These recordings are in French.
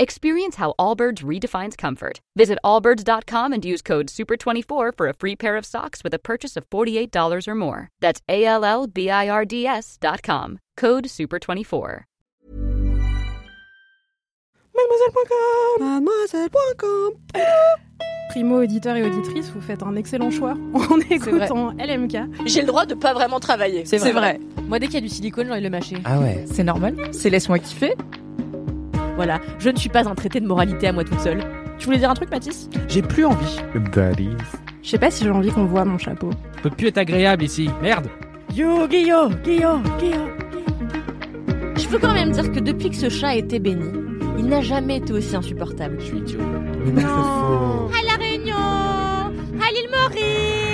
Experience how Allbirds redefines comfort. Visit allbirds.com and use code SUPER24 for a free pair of socks with a purchase of $48 or more. That's A L L B I R D S.com. Code SUPER24. Mademoiselle.com Mademoiselle.com Primo auditeur et auditrice, vous faites un excellent choix en écoutant LMK. J'ai le droit de pas vraiment travailler. C'est vrai. Moi, dès qu'il y a du silicone, j'ai envie de le mâcher. Ah ouais. C'est normal. C'est laisse-moi kiffer. Voilà, je ne suis pas un traité de moralité à moi toute seule. Tu voulais dire un truc, Mathis? J'ai plus envie. Daddy. Je sais pas si j'ai envie qu'on voit mon chapeau. Ça peut plus être agréable ici. Merde. Yo, Guillaume, Guillaume, Guillaume. Je peux quand même dire que depuis que ce chat a été béni, il n'a jamais été aussi insupportable. Je suis idiot. Mais non. À La Réunion À l'île Maurice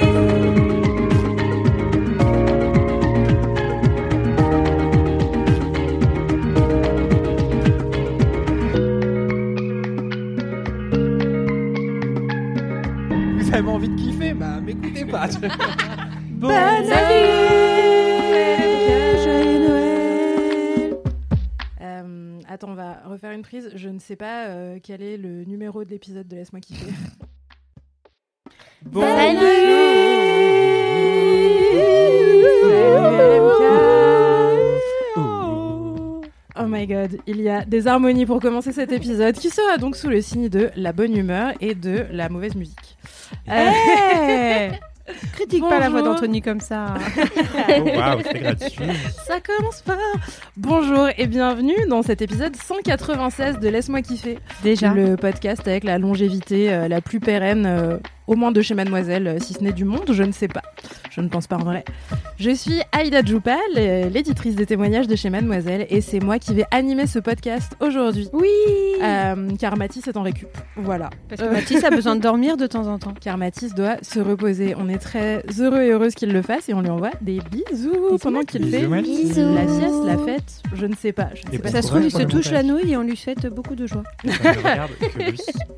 Envie de kiffer Bah, m'écoutez pas. bon. Euh, attends, on va refaire une prise. Je ne sais pas euh, quel est le numéro de l'épisode de Laisse-moi kiffer. Bon. Oh my god, il y a des harmonies pour commencer cet épisode qui sera donc sous le signe de la bonne humeur et de la mauvaise musique. Euh, Critique pas la voix d'Anthony comme ça. Oh, gratuit. Ça commence pas. Bonjour et bienvenue dans cet épisode 196 de Laisse-moi kiffer. Déjà. Le podcast avec la longévité euh, la plus pérenne, euh, au moins de chez Mademoiselle, euh, si ce n'est du monde, je ne sais pas. Je ne pense pas en vrai. Je suis Aïda Djoupal, euh, l'éditrice des témoignages de chez Mademoiselle, et c'est moi qui vais animer ce podcast aujourd'hui. Oui. Euh, car Mathis est en récup. Voilà. Parce que Mathis a besoin de dormir de temps en temps. Car Mathis doit se reposer. On est très heureux et heureuse qu'il le fasse et on lui envoie des bisous pendant qu'il Bisous, fait Mathis. la sieste, la fête. Je ne sais pas. Je ne Et sais pas. Ça se trouve, il se touche la nouille et on lui souhaite beaucoup de joie.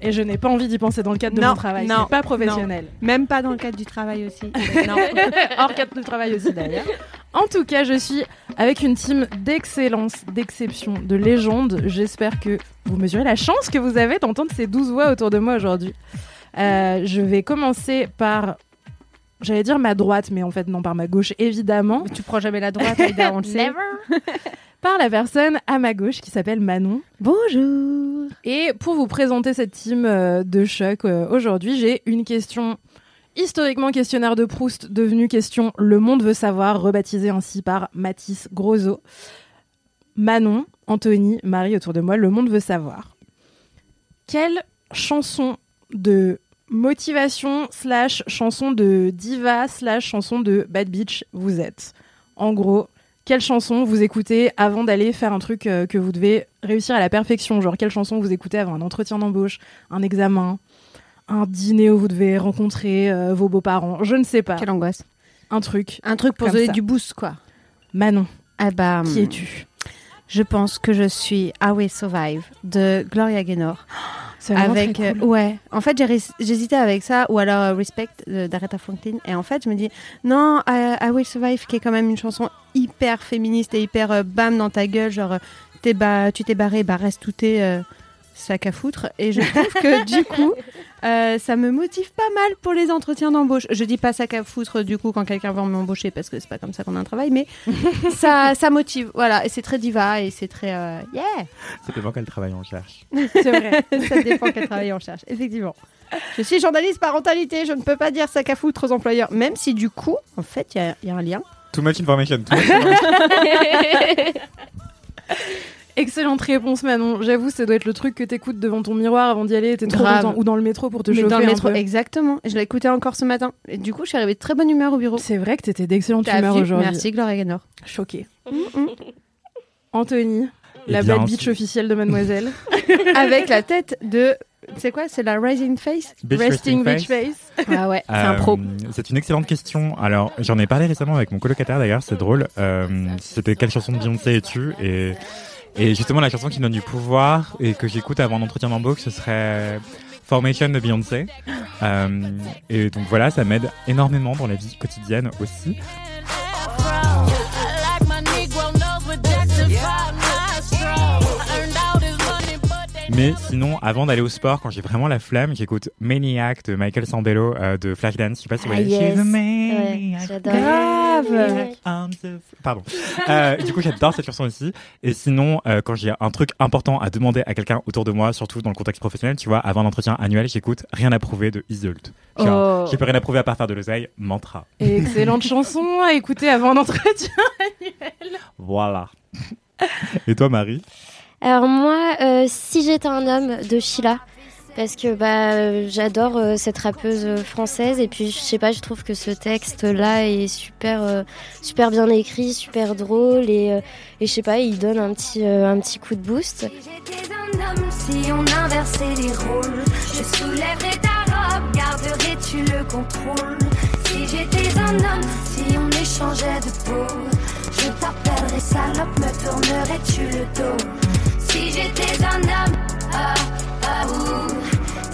Et je n'ai pas envie d'y penser dans le cadre de mon travail. non, C'est professionnel. Même pas dans le cadre du travail aussi. non. Hors cadre de travail aussi d'ailleurs. En tout cas, je suis avec une team d'excellence, d'exception, de légende. J'espère que vous mesurez la chance que vous avez d'entendre ces douze voix autour de moi aujourd'hui. Euh, je vais commencer par, j'allais dire ma droite, mais en fait non, par ma gauche évidemment. tu prends jamais la droite, Aïda, on le sait. Par la personne à ma gauche qui s'appelle Manon. Bonjour. Et pour vous présenter cette team euh, de choc euh, aujourd'hui, j'ai une question historiquement questionnaire de Proust, devenue question Le monde veut savoir, rebaptisée ainsi par Mathis Grosso. Manon, Anthony, Marie autour de moi, le monde veut savoir. Quelle chanson de motivation slash chanson de diva slash chanson de bad bitch vous êtes? En gros, quelle chanson vous écoutez avant d'aller faire un truc euh, que vous devez réussir à la perfection? Genre, quelle chanson vous écoutez avant un entretien d'embauche, un examen, un dîner où vous devez rencontrer euh, vos beaux-parents? Je ne sais pas. Quelle angoisse. Un truc. Un truc pour donner ça. du boost, quoi. Manon, Ah bah, qui hum, es-tu? Je pense que je suis I Will Survive de Gloria Gaynor. Avec cool. euh, ouais en fait j'hésitais avec ça ou alors euh, Respect d'Aretha Franklin et en fait je me dis non I, I Will Survive qui est quand même une chanson hyper féministe et hyper euh, bam dans ta gueule genre t'es ba- tu t'es barré bah reste tout tes sac à foutre et je trouve que du coup euh, ça me motive pas mal pour les entretiens d'embauche je dis pas sac à foutre du coup quand quelqu'un va m'embaucher parce que c'est pas comme ça qu'on a un travail mais ça ça motive voilà et c'est très diva et c'est très euh, yeah Ça dépend quel travail on cherche. C'est vrai. ça dépend quel travail on cherche, effectivement. Je suis journaliste parentalité, je ne peux pas dire sac à foutre aux employeurs, même si du coup, en fait, il y a- il y, a un lien. Too much information. Too much information. Excellente réponse, Manon. J'avoue, ça doit être le truc que t'écoutes devant ton miroir avant d'y aller. T'es trop Grave. content. Ou dans le métro pour te Mais chauffer dans le un métro, peu. exactement. Je l'ai écouté encore ce matin. Et du coup, je suis arrivée de très bonne humeur au bureau. C'est vrai que t'étais d'excellente humeur aujourd'hui. Merci Gloria Gaynor. Choquée. Anthony, La bien, bad bitch officielle de Mademoiselle. Avec la tête de. C'est quoi C'est la Rising Face? Bitch Resting Resting bitch Face. face. Ah ouais, c'est un Euh, pro. C'est une excellente question. Alors, j'en ai parlé récemment avec mon colocataire d'ailleurs, c'est drôle. Euh, C'était quelle chanson de Beyoncé es-tu? Et, et justement, la chanson qui donne du pouvoir et que j'écoute avant l'entretien d'embauche, ce serait Formation de Beyoncé. Euh, et donc voilà, ça m'aide énormément dans la vie quotidienne aussi. Mais sinon, avant d'aller au sport, quand j'ai vraiment la flemme, j'écoute Maniac de Michael Sambello euh, de Flashdance. Je sais pas si vous Ah, voyez. yes. She's a Ouais, maniac. j'adore. Grave. The- Pardon. Euh, du coup, j'adore cette chanson aussi. Et sinon, euh, quand j'ai un truc important à demander à quelqu'un autour de moi, surtout dans le contexte professionnel, tu vois, avant l'entretien annuel, j'écoute Rien à prouver de Isolt. Oh. J'ai plus rien à prouver à part faire de l'oseille, mantra. Excellente chanson à écouter avant l'entretien. Voilà. Et toi, Marie? Alors moi, euh, si j'étais un homme de Sheila, parce que bah j'adore euh, cette rappeuse euh, française et puis je sais pas, je trouve que ce texte là est super euh, super bien écrit, super drôle et euh, et je sais pas, il donne un petit un petit coup de boost. J'étais un homme si on inversait les rôles. Je soulèverais ta robe, garderais-tu le contrôle? Si j'étais un homme, si on échangeait de peau, je t'appellerais salope, me tournerais-tu le dos? Si j'étais un homme, ah, ah, ouh.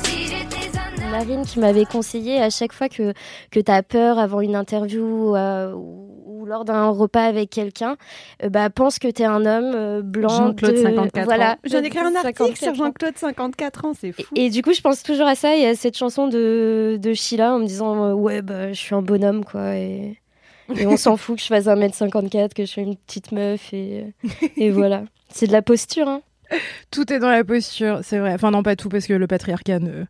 Si j'étais un homme. Marine qui m'avait conseillé à chaque fois que que t'as peur avant une interview euh, ou, ou lors d'un repas avec quelqu'un, euh, bah pense que t'es un homme euh, blanc Jean-Claude, de 54 voilà. ans. J'en ai écrit un article 54 sur. Jean-Claude, 54 ans, c'est fou. Et, et du coup, je pense toujours à ça et à cette chanson de, de Sheila en me disant euh, Ouais, bah, je suis un bonhomme, quoi. Et, et on s'en fout que je fasse 1m54, que je sois une petite meuf. Et, euh, et voilà. C'est de la posture, hein. Tout est dans la posture, c'est vrai. Enfin, non, pas tout, parce que le patriarcat ne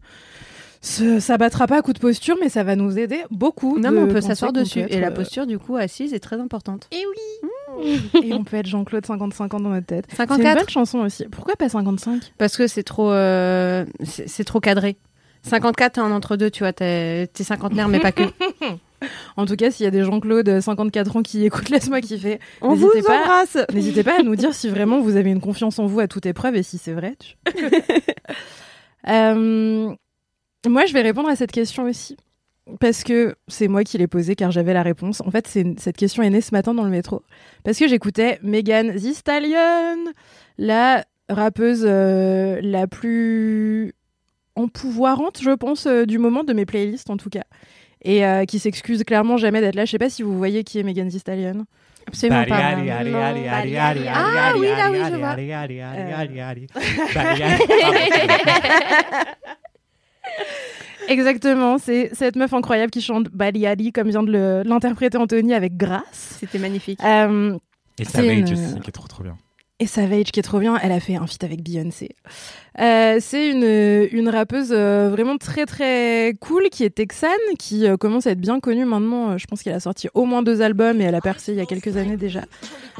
se s'abattra pas à coup de posture, mais ça va nous aider beaucoup. Non, mais on peut s'asseoir dessus. peut Et la euh, posture, du coup, assise est très importante. Et oui Et on peut être Jean-Claude 55 ans dans notre tête. C'est une 54 bonne chanson aussi. Pourquoi pas 55 Parce que c'est trop, euh, c'est trop cadré. 54, t'es en entre-deux, tu vois, t'es t'es cinquantenaire, mais pas que. En tout cas, s'il y a des Jean-Claude 54 ans qui écoutent Laisse-moi kiffer, On vous pas. embrasse n'hésitez pas à nous dire si vraiment vous avez une confiance en vous à toute épreuve et si c'est vrai. tu- Euh, moi, je vais répondre à cette question aussi. Parce que c'est moi qui l'ai posée car j'avais la réponse. En fait, c'est cette question est née ce matin dans le métro. Parce que j'écoutais Megan Thee Stallion, la rappeuse euh, la plus empouvoirante, je pense, euh, du moment de mes playlists en tout cas. Et euh, qui s'excuse clairement jamais d'être là. Je sais pas si vous voyez qui est Megan Thee Stallion. Absolument pas. Ah oui, là, oui, je vois. Exactement, c'est cette meuf incroyable qui chante Bali Ali comme vient de l'interpréter Anthony avec grâce. C'était magnifique. Euh, Et C'est Savage une- aussi, qui est trop trop bien. Et Savage qui est trop bien, elle a fait un feat avec Beyoncé. Euh, c'est une, une rappeuse euh, vraiment très très cool qui est texane, qui euh, commence à être bien connue maintenant. Euh, je pense qu'elle a sorti au moins deux albums et elle a percé il y a quelques années déjà.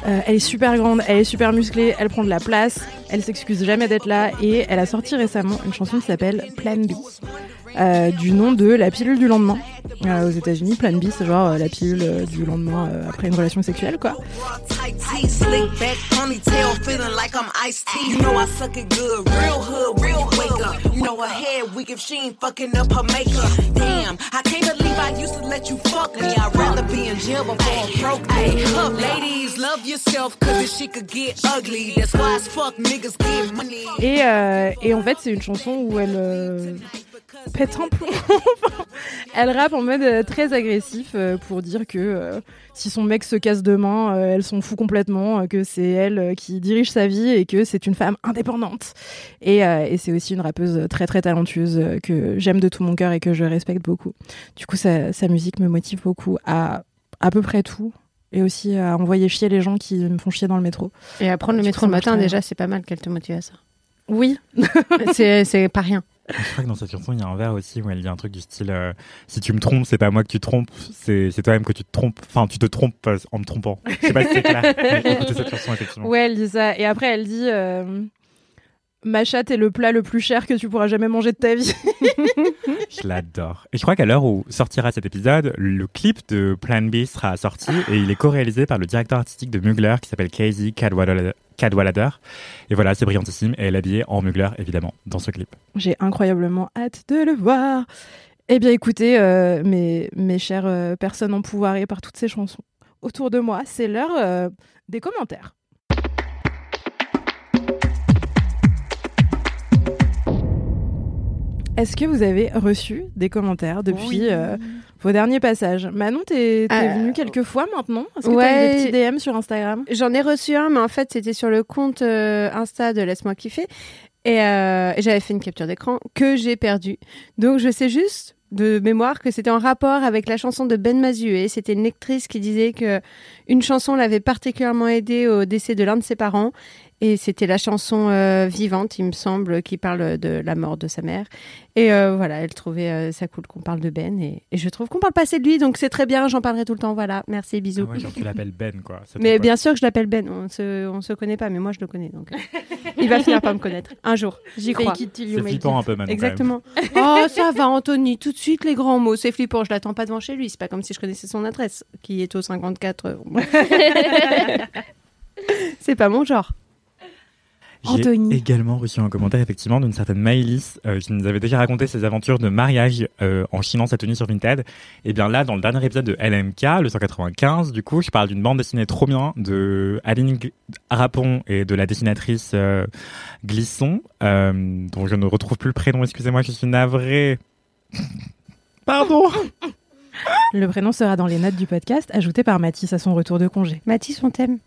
Euh, elle est super grande, elle est super musclée, elle prend de la place, elle s'excuse jamais d'être là et elle a sorti récemment une chanson qui s'appelle Plan B. euh, du nom de la pilule du lendemain Euh, aux États-Unis. Plan B, c'est genre euh, la pilule euh, du lendemain euh, après une relation sexuelle, quoi. Et, euh, et en fait, c'est une chanson où elle euh, pète un plomb. elle rappe en mode euh, très agressif euh, pour dire que euh, si son mec se casse demain, euh, elle s'en fout complètement, que c'est elle qui dirige sa vie et que c'est une femme indépendante. Et, euh, et c'est aussi une rappeuse très très talentueuse que j'aime de tout mon cœur et que je respecte beaucoup. Du coup, sa, sa musique me motive beaucoup à à peu près tout. Et aussi à envoyer chier les gens qui me font chier dans le métro. Et à prendre le métro le matin, déjà, c'est pas mal qu'elle te motive à ça. Oui, c'est pas rien. Je crois que dans cette chanson, il y a un vers aussi où elle dit un truc du style euh, Si tu me trompes, c'est pas moi que tu trompes, c'est toi-même que tu te trompes. Enfin, tu te trompes euh, en me trompant. Je sais pas si c'est clair. Écoutez cette chanson, effectivement. Ouais, elle dit ça. Et après, elle dit. euh, Ma chatte est le plat le plus cher que tu pourras jamais manger de ta vie. Je l'adore. Et je crois qu'à l'heure où sortira cet épisode, le clip de Plan B sera sorti et il est co-réalisé par le directeur artistique de Mugler qui s'appelle Casey Cadwallader. Et voilà, c'est brillantissime et elle est habillée en Mugler évidemment dans ce clip. J'ai incroyablement hâte de le voir. Eh bien, écoutez, euh, mes, mes chères euh, personnes empouvoirées par toutes ces chansons autour de moi, c'est l'heure euh, des commentaires. Est-ce que vous avez reçu des commentaires depuis Oui. euh, vos derniers passages? Manon, t'es Euh, venue quelques fois maintenant? Est-ce que t'as eu des petits DM sur Instagram? J'en ai reçu un, mais en fait, c'était sur le compte euh, Insta de Laisse-moi kiffer. Et, euh, et j'avais fait une capture d'écran que j'ai perdue. Donc, je sais juste de mémoire que c'était en rapport avec la chanson de Ben Mazué. C'était une lectrice qui disait que une chanson l'avait particulièrement aidée au décès de l'un de ses parents. Et c'était la chanson euh, Vivante, il me semble, qui parle de la mort de sa mère. Et euh, voilà, elle trouvait euh, ça cool qu'on parle de Ben. Et, et je trouve qu'on parle pas assez de lui, donc c'est très bien, j'en parlerai tout le temps. Voilà, merci, bisous. Ah ouais, genre tu l'appelles Ben quoi. Mais bien sûr que je l'appelle Ben. On se, on se connaît pas, mais moi je le connais. Donc, il va finir par me connaître un jour. J'y crois. C'est flippant it. un peu maintenant. Exactement. Oh, ça va, Anthony. Tout de suite les grands mots. C'est flippant. Je l'attends pas devant chez lui. C'est pas comme si je connaissais son adresse, qui est au 54. euh, bon. C'est pas mon genre. J'ai Anthony. également reçu un commentaire effectivement d'une certaine Maëlys euh, qui nous avait déjà raconté ses aventures de mariage euh, en chinant sa tenue sur Vinted. Et bien là, dans le dernier épisode de LMK, le 195, du coup, je parle d'une bande dessinée trop bien de Aline G- Rapon et de la dessinatrice euh, Glisson, euh, dont je ne retrouve plus le prénom. Excusez-moi, je suis navrée. Pardon. Le prénom sera dans les notes du podcast, ajouté par Mathis à son retour de congé. Mathis, on t'aime.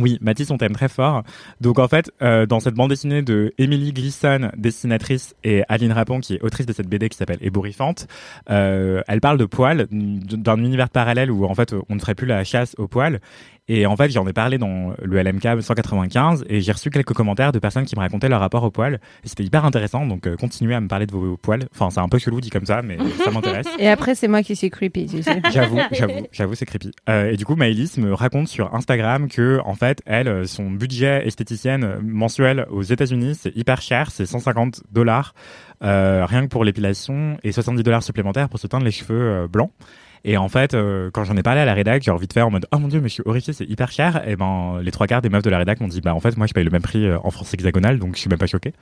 Oui, Mathis, on t'aime très fort. Donc en fait, euh, dans cette bande dessinée de Emily Gleason, dessinatrice, et Aline Rapon, qui est autrice de cette BD qui s'appelle Ébouriffante, euh, elle parle de poils, d'un univers parallèle où en fait on ne ferait plus la chasse aux poils. Et en fait, j'en ai parlé dans le LMK 195 et j'ai reçu quelques commentaires de personnes qui me racontaient leur rapport aux poils. Et c'était hyper intéressant, donc euh, continuez à me parler de vos poils. Enfin, c'est un peu chelou dit comme ça, mais ça m'intéresse. Et après, c'est moi qui suis creepy. Tu sais. J'avoue, j'avoue, j'avoue, c'est creepy. Euh, et du coup, Maëlys me raconte sur Instagram que, en fait, elle, euh, son budget esthéticienne mensuel aux États-Unis, c'est hyper cher, c'est 150 dollars euh, rien que pour l'épilation et 70 dollars supplémentaires pour se teindre les cheveux euh, blancs. Et en fait, euh, quand j'en ai parlé à la rédac, genre vite fait en mode oh mon dieu, mais je suis horrifié, c'est hyper cher. Et ben les trois quarts des meufs de la rédac m'ont dit bah en fait moi je paye le même prix euh, en France hexagonale, donc je suis même pas choqué.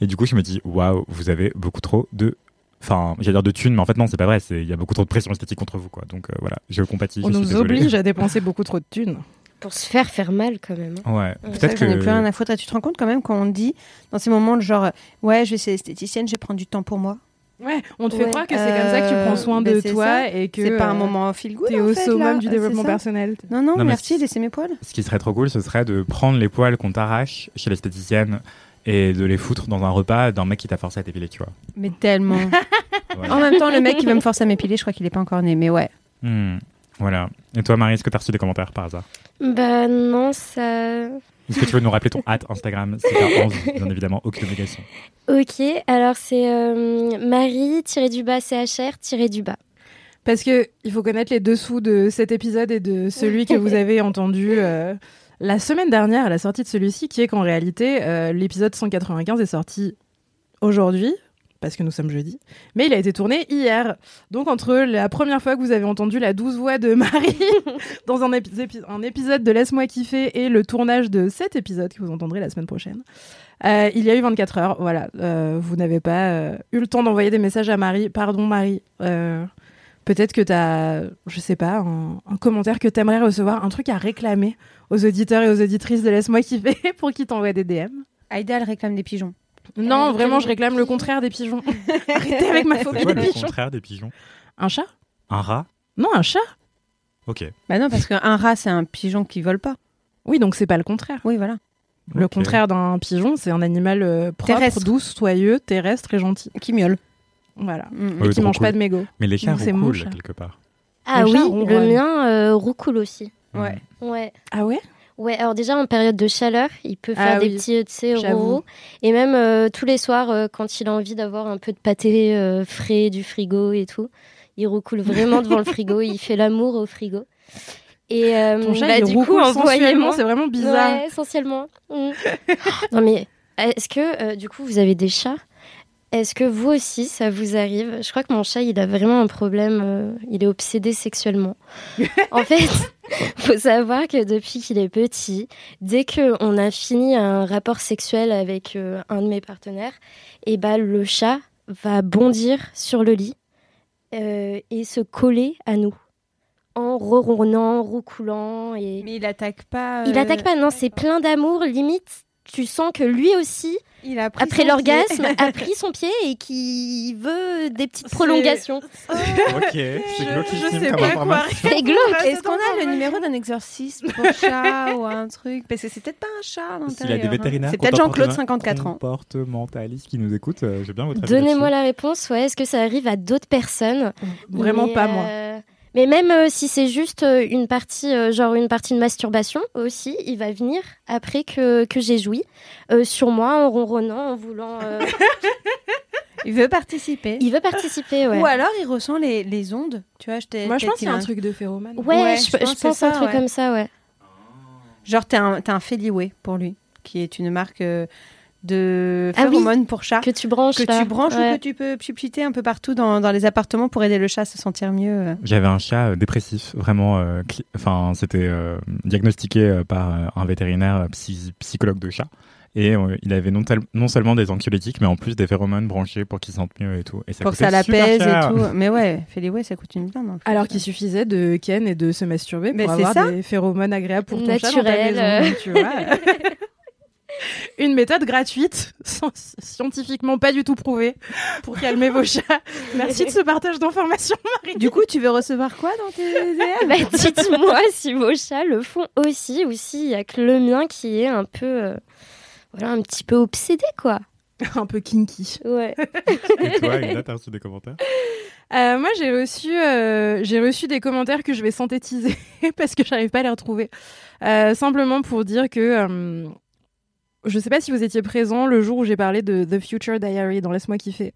Et du coup je me dis waouh, vous avez beaucoup trop de Enfin, j'allais dire de thunes, mais en fait non, c'est pas vrai. c'est- Il y a beaucoup trop de pression esthétique contre vous, quoi. Donc euh, voilà, je compatis. On je nous oblige à dépenser beaucoup trop de thunes. Pour se faire faire mal quand même. hein. Ouais, peut-être que j'en ai plus rien à foutre. Tu te rends compte quand même quand on dit dans ces moments de genre, ouais, je vais chez l'esthéticienne, je vais prendre du temps pour moi. Ouais, on te fait Ouais. croire que c'est comme ça que tu Euh, prends soin ben de toi ça. et que C'est pas un euh, moment feel good. t'es en au fait, summum là. du Euh, développement personnel. Non, non, Non, merci, laissez mes poils. Ce qui serait trop cool, ce serait de prendre les poils qu'on t'arrache chez l'esthéticienne et de les foutre dans un repas d'un mec qui t'a forcé à t'épiler, tu vois. Mais tellement. Voilà. en même temps, le mec qui veut me forcer à m'épiler, je crois qu'il est pas encore né. Mais ouais. Hmm, Voilà. Et toi, Marie, est-ce que t'as reçu des commentaires par hasard? Bah non, ça. Est-ce que tu veux nous rappeler ton hâte Instagram? T'as envie, bien évidemment, aucune obligation. Ok, alors c'est euh, Marie tiré du bas CHR tiré du bas. Parce que il faut connaître les dessous de cet épisode et de celui que vous avez entendu euh, la semaine dernière à la sortie de celui-ci, qui est qu'en réalité, euh, l'épisode 195 est sorti aujourd'hui, parce que nous sommes jeudi, mais il a été tourné hier. Donc entre la première fois que vous avez entendu la douce voix de Marie dans un, épi- épi- un épisode de Laisse-moi kiffer et le tournage de cet épisode que vous entendrez la semaine prochaine, euh, il y a eu 24 heures. Voilà, Euh, vous n'avez pas euh, eu le temps d'envoyer des messages à Marie. Pardon Marie. Euh, Peut-être que tu as, je sais pas, un, un commentaire que tu aimerais recevoir, un truc à réclamer aux auditeurs et aux auditrices de Laisse-moi kiffer pour qu'ils t'envoient des DM. Aïda, elle réclame des pigeons. Non, Euh, vraiment, je réclame le contraire des pigeons. Arrêtez avec ma phobie quoi des le pigeons. contraire des pigeons Un chat? Un rat? Non, un chat Ok. Bah non, parce qu'un rat, c'est un pigeon qui vole pas. Oui, donc c'est pas le contraire. Oui, voilà. Le Ok. contraire d'un pigeon, c'est un animal euh, propre, Terrestre. doux, soyeux, terrestre et gentil. Qui miaule. Voilà. Mm. Et Ouais, qui trop mange cool. pas de mégots. Mais les chats Donc, c'est mon cool chat. quelque part. Ah Le oui, chat le mien euh, roucoule aussi. Ouais. Ouais. Ah ouais? Ouais, alors déjà en période de chaleur, il peut faire Ah des oui, petits, tu sais. Et même euh, tous les soirs, euh, quand il a envie d'avoir un peu de pâté euh, frais du frigo et tout, il roucoule vraiment devant le frigo, il fait l'amour au frigo. Et euh, Ton chat, bah, il du coup, roucoule en voyant sensuellement, c'est vraiment bizarre. Ouais, essentiellement. Mm. non mais Est-ce que, euh, du coup, vous avez des chats? Est-ce que vous aussi, ça vous arrive? Je crois que mon chat, il a vraiment un problème. euh, il est obsédé sexuellement. en fait, faut savoir que depuis qu'il est petit, dès qu'on a fini un rapport sexuel avec euh, un de mes partenaires, et bah, le chat va bondir sur le lit euh, et se coller à nous en ronronnant, roucoulant et Mais il attaque pas. il attaque pas, non, c'est plein d'amour, limite. Tu sens que lui aussi, Il a pris après l'orgasme, a pris son pied et qu'il veut des petites prolongations. Ok, c'est glauquissime sais comme pas information. C'est glauque. Est-ce qu'on a le numéro d'un exorcisme pour chat ou un truc? Parce que c'est peut-être pas un chat à l'intérieur. S'il y a des hein. vétérinaires C'est peut-être Jean-Claude, 54 ans. comportementalistes qui nous écoutent, euh, j'ai bien votre avis Donnez-moi la réponse, ouais. Est-ce que ça arrive à d'autres personnes? Vraiment Mais, pas moi. euh, Mais même euh, si c'est juste euh, une partie, euh, genre une partie de masturbation aussi, il va venir après que, que j'ai joui euh, sur moi en ronronnant, en voulant. euh, Il veut participer. Il veut participer, ouais. Ou alors il ressent les, les ondes. Tu vois, je t'ai- Moi, je pense qu'il y qu'il a un a truc de phéromone. Ouais, Ouais, je, je je pense que c'est un truc ouais. comme ça, ouais. Genre, t'as un, t'as un Feliway pour lui, qui est une marque de Ah oui, phéromones pour chat. Que tu branches que là. tu branches Ouais. ou que tu peux pchipchiter un peu partout dans, dans les appartements pour aider le chat à se sentir mieux. euh. J'avais un chat euh, dépressif, vraiment. euh, Enfin, c'était euh, diagnostiqué par un vétérinaire psy- psychologue de chat. Et euh, il avait non, tel- non seulement des anxiolytiques, mais en plus des phéromones branchés pour qu'il se sente mieux et tout. Et ça pour que ça l'apaise et tout. Mais ouais, Feliway, ça coûte une blinde. plus. Alors qu'il suffisait de ken et de se masturber Mais pour c'est avoir ça. des phéromones agréables pour ton chat dans ta Naturel, maison. tu vois. Une méthode gratuite, sans- scientifiquement pas du tout prouvée, pour calmer vos chats. Merci de ce partage d'informations, Marie. Du coup, tu veux recevoir quoi dans tes DM Bah, Dites-moi si vos chats le font aussi ou s'il y a que le mien qui est un peu, euh, voilà, un petit peu obsédé, quoi. Un peu kinky. Ouais. Et toi, Elena, t'as reçu des commentaires? Euh, moi, j'ai reçu, euh, j'ai reçu des commentaires que je vais synthétiser parce que j'arrive pas à les retrouver. Euh, simplement pour dire que euh, je sais pas si vous étiez présent le jour où j'ai parlé de The Future Diary dans Laisse-moi kiffer.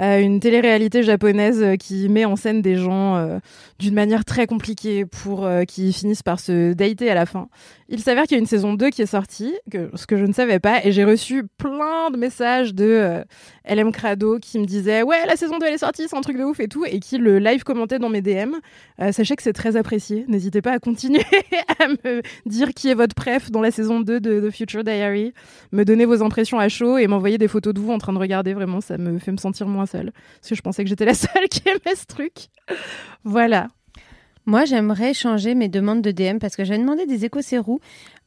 Euh, une télé-réalité japonaise euh, qui met en scène des gens euh, d'une manière très compliquée pour euh, qui finissent par se dater à la fin. Il s'avère qu'il y a une saison 2 qui est sortie, ce que je ne savais pas, et j'ai reçu plein de messages de LM Crado qui me disait Ouais, la saison 2 elle est sortie, c'est un truc de ouf et tout, et qui le live commentait dans mes DM. Euh, sachez que c'est très apprécié. N'hésitez pas à continuer à me dire qui est votre préf dans la saison 2 de The Future Diary, me donner vos impressions à chaud et m'envoyer des photos de vous en train de regarder. Vraiment, ça me fait me sentir moins seule. Parce que je pensais que j'étais la seule qui aimait ce truc. Voilà. Moi, j'aimerais changer mes demandes de DM parce que j'avais demandé des écocérous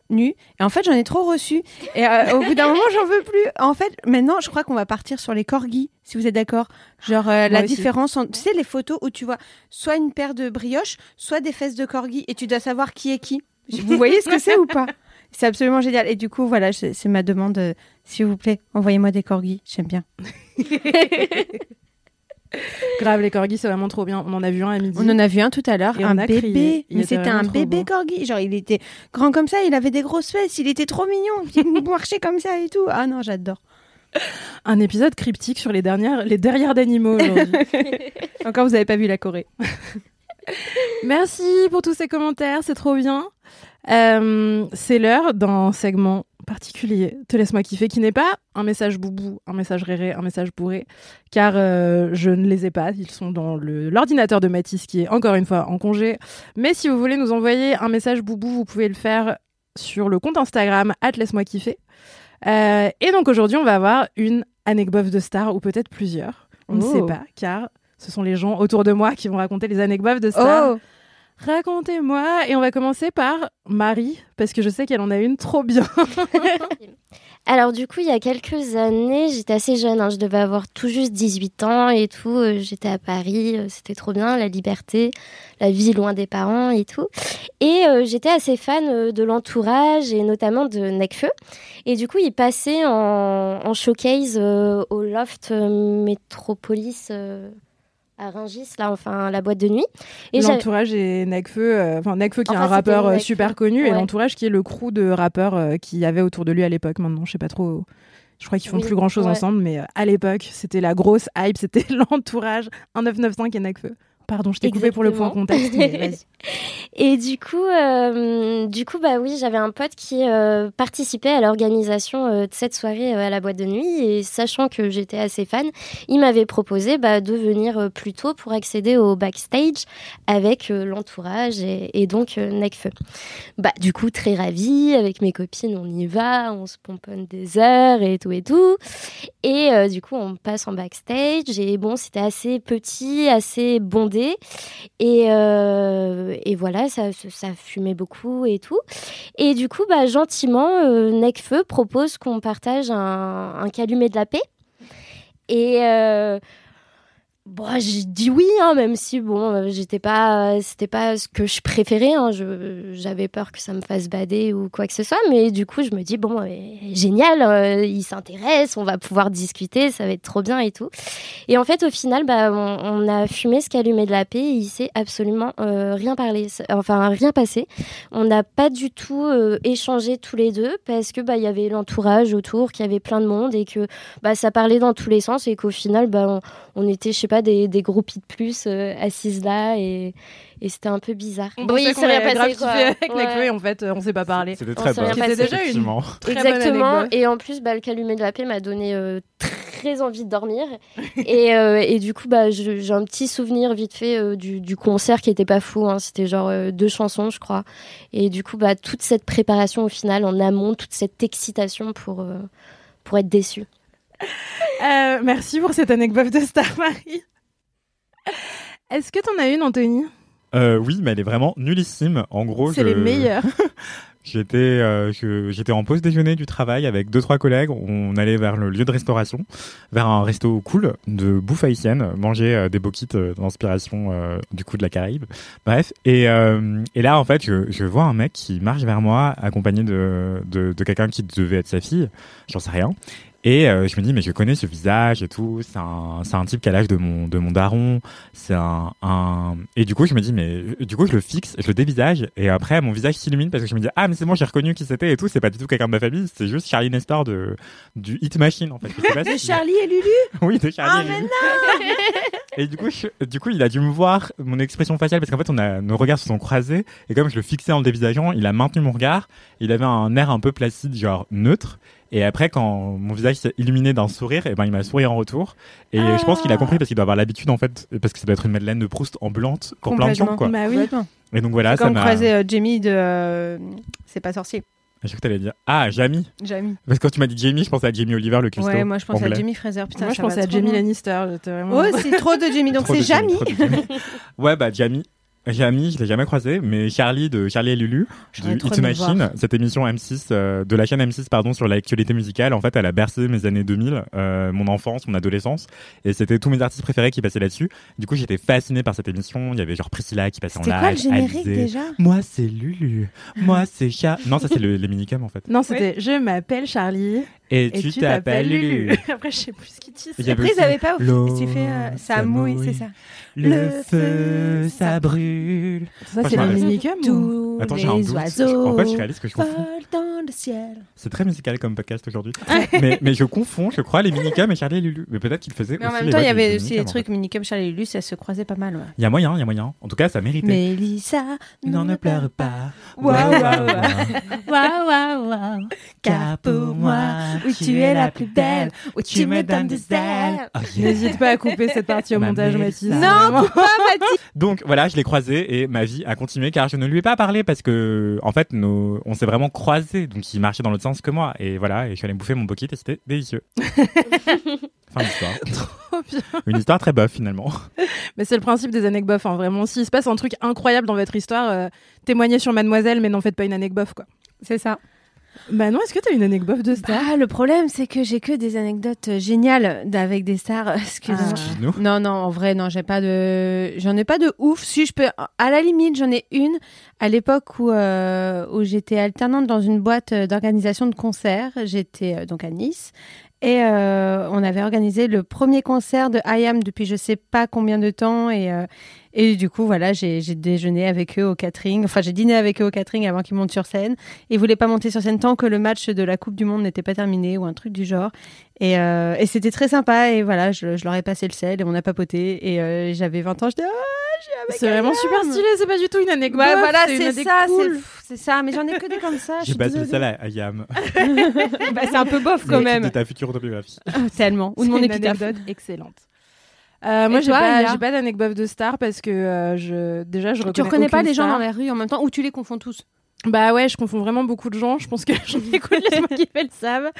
nus et en fait, j'en ai trop reçu. Et euh, au bout d'un moment, j'en veux plus. En fait, maintenant, je crois qu'on va partir sur les corgis, si vous êtes d'accord. Genre euh, la aussi. différence entre, tu sais, les photos où tu vois soit une paire de brioches, soit des fesses de corgi et tu dois savoir qui est qui. Vous voyez ce que c'est ou pas? C'est absolument génial. Et du coup, voilà, c'est c'est ma demande. euh, S'il vous plaît, envoyez-moi des corgis. J'aime bien. Grave, les corgis, c'est vraiment trop bien. On en a vu un à midi. On en a vu un tout à l'heure, un bébé. Mais était c'était un bébé beau. corgi. Genre, il était grand comme ça, il avait des grosses fesses, il était trop mignon. Il marchait comme ça et tout. Ah non, j'adore. Un épisode cryptique sur les dernières, les derrières d'animaux aujourd'hui. Encore, vous n'avez pas vu la Corée. Merci pour tous ces commentaires, c'est trop bien. Euh, c'est l'heure d'un segment particulier, Te laisse-moi kiffer, qui n'est pas un message boubou, un message réré, un message bourré, car euh, je ne les ai pas, ils sont dans l'ordinateur de Mathis qui est encore une fois en congé. Mais si vous voulez nous envoyer un message boubou, vous pouvez le faire sur le compte Instagram, laisse-moi kiffer. Euh, et donc aujourd'hui, on va avoir une anecdote de star, ou peut-être plusieurs, on ne Oh. sait pas, car ce sont les gens autour de moi qui vont raconter les anecdotes de star. Oh Racontez-moi. Et on va commencer par Marie, parce que je sais qu'elle en a une trop bien. Alors du coup, il y a quelques années, j'étais assez jeune, hein, je devais avoir tout juste 18 ans et tout. euh, j'étais à Paris, euh, c'était trop bien, la liberté, la vie loin des parents et tout. Et euh, j'étais assez fan euh, de l'entourage et notamment de Necfeu. Et du coup, il passait en, en showcase euh, au Loft euh, Metropolis euh, à Rungis, là, enfin la boîte de nuit. Et L'entourage est Nekfeu, euh, enfin Nekfeu qui est un rappeur euh, Nekfeu. super connu, et l'entourage qui est le crew de rappeurs euh, qu'il y avait autour de lui à l'époque. Maintenant, je sais pas trop. Je crois qu'ils font Oui, plus grand chose ouais. ensemble, mais euh, à l'époque, c'était la grosse hype, c'était l'entourage 1995 et Nekfeu. Pardon, je t'ai coupé pour le point contexte, mais. Et du coup, euh, du coup, bah oui, j'avais un pote qui euh, participait à l'organisation euh, de cette soirée à la boîte de nuit et sachant que j'étais assez fan, il m'avait proposé bah, de venir plus tôt pour accéder au backstage avec l'entourage et, donc Necfeu. Bah du coup, très ravie avec mes copines, on y va, on se pomponne des heures et tout et tout. Et du coup, on passe en backstage et bon, c'était assez petit, assez bondé et et voilà, ça, fumait beaucoup et tout. Et du coup, bah, gentiment, euh, Necfeu propose qu'on partage un, un calumet de la paix. Et euh, bon, j'ai dit oui, hein, même si bon, euh, j'étais pas, c'était pas ce que je préférais. hein. J'avais peur que ça me fasse bader ou quoi que ce soit. Mais du coup, je me dis bon, euh, génial, euh, il s'intéresse, on va pouvoir discuter, ça va être trop bien et tout. Et en fait, au final, bah, on, a fumé ce calumet de la paix. Et il s'est absolument euh, rien parlé, enfin rien passé. On n'a pas du tout euh, échangé tous les deux parce que bah il y avait l'entourage autour, qu'il y avait plein de monde et que bah ça parlait dans tous les sens et qu'au final bah on, on était je sais pas des, des groupies de plus euh, assises là et, et c'était un peu bizarre. On qu'on c'est rien passé quoi. avec Ouais. Et en fait, euh, on s'est pas parlé. C'était très bon. C'était déjà une Effectivement. très Exactement. Et en plus, bah, le calumet de la paix m'a donné euh, très envie de dormir. et, euh, et du coup, bah, j'ai un petit souvenir vite fait euh, du, du concert qui était pas fou. hein. C'était genre euh, deux chansons, je crois. Et du coup, bah, toute cette préparation au final, en amont, toute cette excitation pour, euh, pour être déçu. Euh, merci pour cette anecdote de Star Marie. Est-ce que t'en as une, Anthony? Euh, oui, mais elle est vraiment nullissime. En gros, C'est je- les meilleurs. J'étais euh, j'étais en pause déjeuner du travail avec deux trois collègues. On allait vers le lieu de restauration, vers un resto cool de bouffe haïtienne, manger euh, des boquites euh, d'inspiration du coup de la Caraïbe. Bref, et, et là en fait, je, je vois un mec qui marche vers moi accompagné de, de, de quelqu'un qui devait être sa fille. J'en sais rien. Et euh, je me dis mais je connais ce visage et tout. C'est un c'est un type qui a l'âge de mon de mon daron. C'est un, un et du coup je me dis mais du coup je le fixe, je le dévisage et après mon visage s'illumine parce que je me dis ah mais c'est bon j'ai reconnu qui c'était et tout. C'est pas du tout quelqu'un de ma famille. C'est juste Charlie Nestor de du Hit Machine en fait. Pas De si- Charlie et Lulu? Oui de Charlie. Ah, et mais Lulu. Et du coup, je- du coup, il a dû me voir mon expression faciale parce qu'en fait, on a nos regards se sont croisés et comme je le fixais en le dévisageant, il a maintenu mon regard. Il avait un air un peu placide, genre neutre. Et après, quand mon visage s'est illuminé d'un sourire, et ben il m'a souri en retour. Et je pense qu'il a compris parce qu'il doit avoir l'habitude en fait, parce que ça doit être une Madeleine de Proust ambulante pour plein de gens quoi. Bah oui. Et donc voilà, C'est ça comme m'a. croiser euh, Jamie de euh, C'est pas sorcier. Je crois que t'allais dire ah Jamie. Jamie. Parce que quand tu m'as dit Jamie, je pensais à Jamie Oliver le cuistot. Ouais, moi je pense à. Jamie Fraser. Putain, Moi, je pensais à Jamie. Lannister. J'étais vraiment. Oh, c'est trop de Jamie. Donc c'est Jamie. Ouais, bah Jamie. Jamie, je l'ai jamais croisé, mais Charlie de Charlie et Lulu de Hit Machine, voir. cette émission M6 euh, de la chaîne M6 pardon sur l'actualité musicale. En fait, elle a bercé mes années 2000, euh, mon enfance, mon adolescence, et c'était tous mes artistes préférés qui passaient là-dessus. Du coup, j'étais fasciné par cette émission. Il y avait genre Priscilla qui passait en C'était live. quoi le générique Alizé. déjà? Moi, c'est Lulu. Moi, c'est Chat. Non, ça c'est le, les minicums en fait. Non, c'était Je m'appelle Charlie. Et, Et tu tu t'appelles Lulu. Lulu. Après, je sais plus ce qu'ils disent. Après, ils aussi avaient pas. l'eau, Tu fais. euh, Ça mouille, c'est ça. Le, Le feu, feu, ça brûle. Ça, c'est les ou- Tous Attends, j'ai un les doute. oiseaux En fait, je réalise que je confonds. dans le ciel. C'est très musical comme podcast aujourd'hui. mais, mais je confonds, je crois, les minicums et Charlie et Lulu. Mais peut-être qu'ils faisaient Mais en aussi même les temps, il y avait aussi les minicums, en trucs Minicum, Charlie et Lulu, ça se croisait pas mal. Il y a moyen, il y a moyen. En tout cas, ça méritait. Mélissa, Non, ne pleure pas. Waouh, waouh, waouh. Waouh, waouh, waouh. Car pour moi, oui, tu es la plus belle. Oui, tu me donnes des ailes. Oh, yeah. N'hésite pas à couper cette partie au Ma montage. Mathis. Non, coupe pas, Mathis. Donc voilà, je l'ai croisé et ma vie a continué car je ne lui ai pas parlé parce que en fait, nos... on s'est vraiment croisés. Donc il marchait dans l'autre sens que moi et voilà, et je suis allé me bouffer mon bokit et c'était délicieux. fin d'histoire. Trop bien. Une histoire très bof finalement. Mais c'est le principe des anecdotes bof. Hein. Vraiment, s'il se passe un truc incroyable dans votre histoire, euh, témoignez sur Mademoiselle, mais n'en faites pas une anecdote bof, quoi. C'est ça. Bah non, est-ce que t'as une anecdote de star? Ah, le problème, c'est que j'ai que des anecdotes euh, géniales avec des stars. Excuse-moi. Excuse-nous. Non, non, en vrai, non, j'ai pas de, j'en ai pas de ouf. Si je peux, à la limite, j'en ai une. À l'époque où euh, où j'étais alternante dans une boîte euh, d'organisation de concerts, j'étais euh, donc à Nice. Et euh, on avait organisé le premier concert de I Am depuis je sais pas combien de temps. Et, euh, et du coup, voilà, j'ai déjeuné avec eux au catering. Enfin, j'ai dîné avec eux au catering avant qu'ils montent sur scène. Ils voulaient pas monter sur scène tant que le match de la Coupe du Monde n'était pas terminé ou un truc du genre. Et, euh, et c'était très sympa. Et voilà, je, je leur ai passé le sel et on a papoté. Et euh, j'avais 20 ans. Je dis, ah, avec C'est vraiment super stylé, c'est pas du tout une anecdote. Ouais, voilà, c'est ça, c'est cool. c'est ça. Mais j'en ai que des comme ça. je J'ai suis pas désolée. ça là, Ayam. Bah, c'est un peu bof quand Le même. de ta future autobiographie. Ah, Tellement. Ou de mon anecdote excellente. Euh, moi, j'ai pas, pas d'anecdote de star parce que euh, je, déjà, je reconnais Tu reconnais pas les gens dans la rue en même temps ou tu les confonds tous Bah ouais, je confonds vraiment beaucoup de gens. Je pense que j'en les gens qui le savent.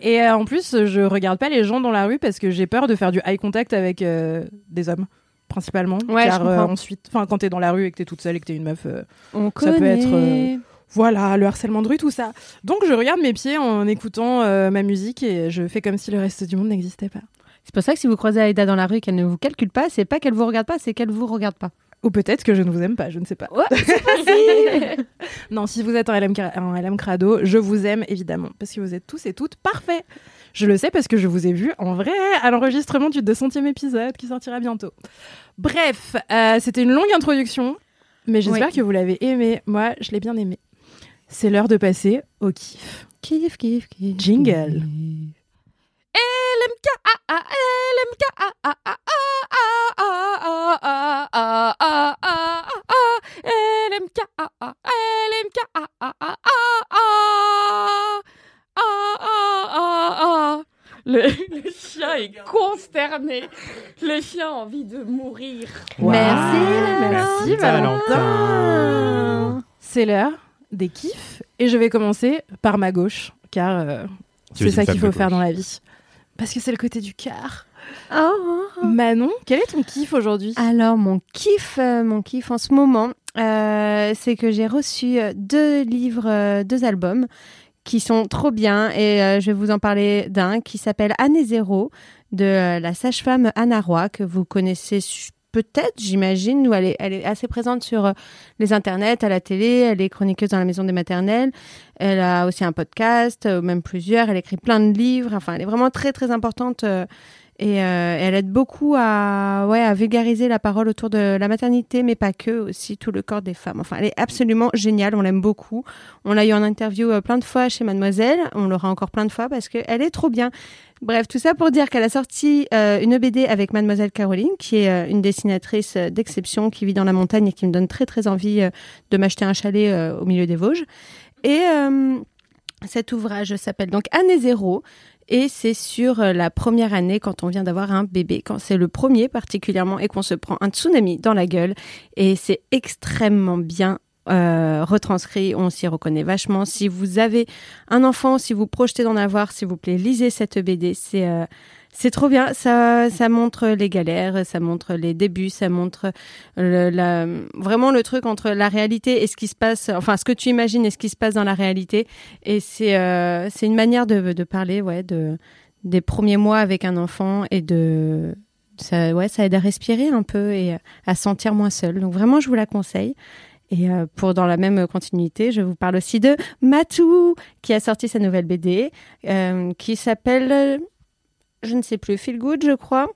Et euh, en plus, je regarde pas les gens dans la rue parce que j'ai peur de faire du eye contact avec euh, des hommes, principalement. Ouais, Car ensuite, enfin, quand t'es dans la rue et que t'es toute seule et que t'es une meuf, On Ça peut connaît. être, euh, voilà, le harcèlement de rue, tout ça. Donc je regarde mes pieds en écoutant euh, ma musique et je fais comme si le reste du monde n'existait pas. C'est pour ça que si vous croisez Aïda dans la rue et qu'elle ne vous calcule pas, c'est pas qu'elle vous regarde pas, c'est qu'elle vous regarde pas. Ou peut-être que je ne vous aime pas, je ne sais pas. possible. Non, si vous êtes un LM, crado, je vous aime évidemment, parce que vous êtes tous et toutes parfaits. Je le sais parce que je vous ai vu en vrai à l'enregistrement du 200e épisode qui sortira bientôt. Bref, euh, c'était une longue introduction, mais j'espère Oui. que vous l'avez aimé. Moi, je l'ai bien aimé. C'est l'heure de passer au kiff. kiff, kiff, kiff. Jingle. Le, le chien est consterné. Le chien a envie de mourir. Merci, merci Valentin. C'est l'heure des kiffs et je vais commencer par ma gauche car euh, c'est ça qu'il faut faire dans la vie. Parce que c'est le côté du cœur. Oh. Manon, quel est ton kiff aujourd'hui? Alors mon kiff, euh, mon kiff en ce moment, euh, c'est que j'ai reçu euh, deux livres, euh, deux albums qui sont trop bien et je vais vous en parler d'un qui s'appelle Année zéro de la sage-femme Anna Roy que vous connaissez peut-être, j'imagine, où elle est, assez présente sur euh, les internets, à la télé, elle est chroniqueuse dans la maison des maternelles, elle a aussi un podcast, euh, même plusieurs, elle écrit plein de livres, enfin elle est vraiment très très importante euh, et elle aide beaucoup à, ouais, à vulgariser la parole autour de la maternité, mais pas que, aussi tout le corps des femmes. Enfin, elle est absolument géniale, on l'aime beaucoup. On l'a eu en interview plein de fois chez Mademoiselle, on l'aura encore plein de fois parce qu'elle est trop bien. Bref, tout ça pour dire qu'elle a sorti euh, une BD avec Mademoiselle Caroline, qui est euh, une dessinatrice euh, d'exception qui vit dans la montagne et qui me donne très très envie de m'acheter un chalet au milieu des Vosges. Et cet ouvrage s'appelle donc Année zéro. Et c'est sur la première année quand on vient d'avoir un bébé, quand c'est le premier particulièrement et qu'on se prend un tsunami dans la gueule. Et c'est extrêmement bien euh, retranscrit, on s'y reconnaît vachement. Si vous avez un enfant, si vous projetez d'en avoir, s'il vous plaît, lisez cette BD. C'est euh, c'est trop bien. Ça, ça montre les galères, ça montre les débuts, ça montre le, la, vraiment le truc entre la réalité et ce qui se passe, enfin ce que tu imagines et ce qui se passe dans la réalité. Et c'est euh, c'est une manière de, de parler, ouais, de des premiers mois avec un enfant et de ça, ouais, ça aide à respirer un peu et à se sentir moins seul. Donc vraiment, je vous la conseille. Et euh, pour dans la même continuité, je vous parle aussi de Matou, qui a sorti sa nouvelle BD, euh, qui s'appelle, je ne sais plus, Feel Good, je crois,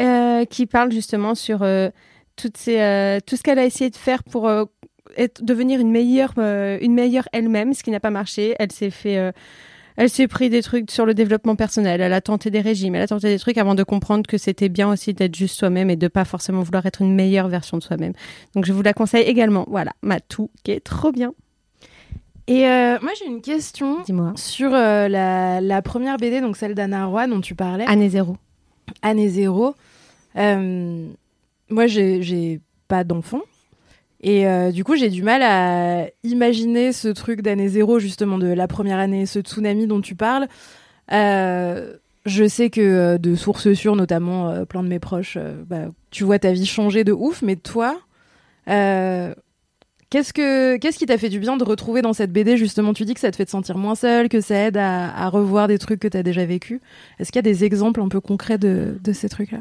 euh, qui parle justement sur toutes ces, tout ce qu'elle a essayé de faire pour être, devenir une meilleure, une meilleure elle-même, ce qui n'a pas marché. Elle s'est fait elle s'est pris des trucs sur le développement personnel, elle a tenté des régimes, elle a tenté des trucs avant de comprendre que c'était bien aussi d'être juste soi-même et de pas forcément vouloir être une meilleure version de soi-même. Donc je vous la conseille également. Voilà, Matou qui est trop bien. Et euh, moi j'ai une question Dis-moi. sur euh, la, la première BD, donc celle d'Anna Roy dont tu parlais. Année zéro. Année zéro. Euh, moi j'ai j'ai pas d'enfant. Et euh, du coup, j'ai du mal à imaginer ce truc d'année zéro, justement, de la première année, ce tsunami dont tu parles. Euh, je sais que euh, de sources sûres, notamment plein de mes proches, bah, tu vois ta vie changer de ouf, mais toi, qu'est-ce, que, qui t'a fait du bien de retrouver dans cette BD, justement? Tu dis que ça te fait te sentir moins seule, que ça aide à, revoir des trucs que tu as déjà vécu. Est-ce qu'il y a des exemples un peu concrets de ces trucs-là?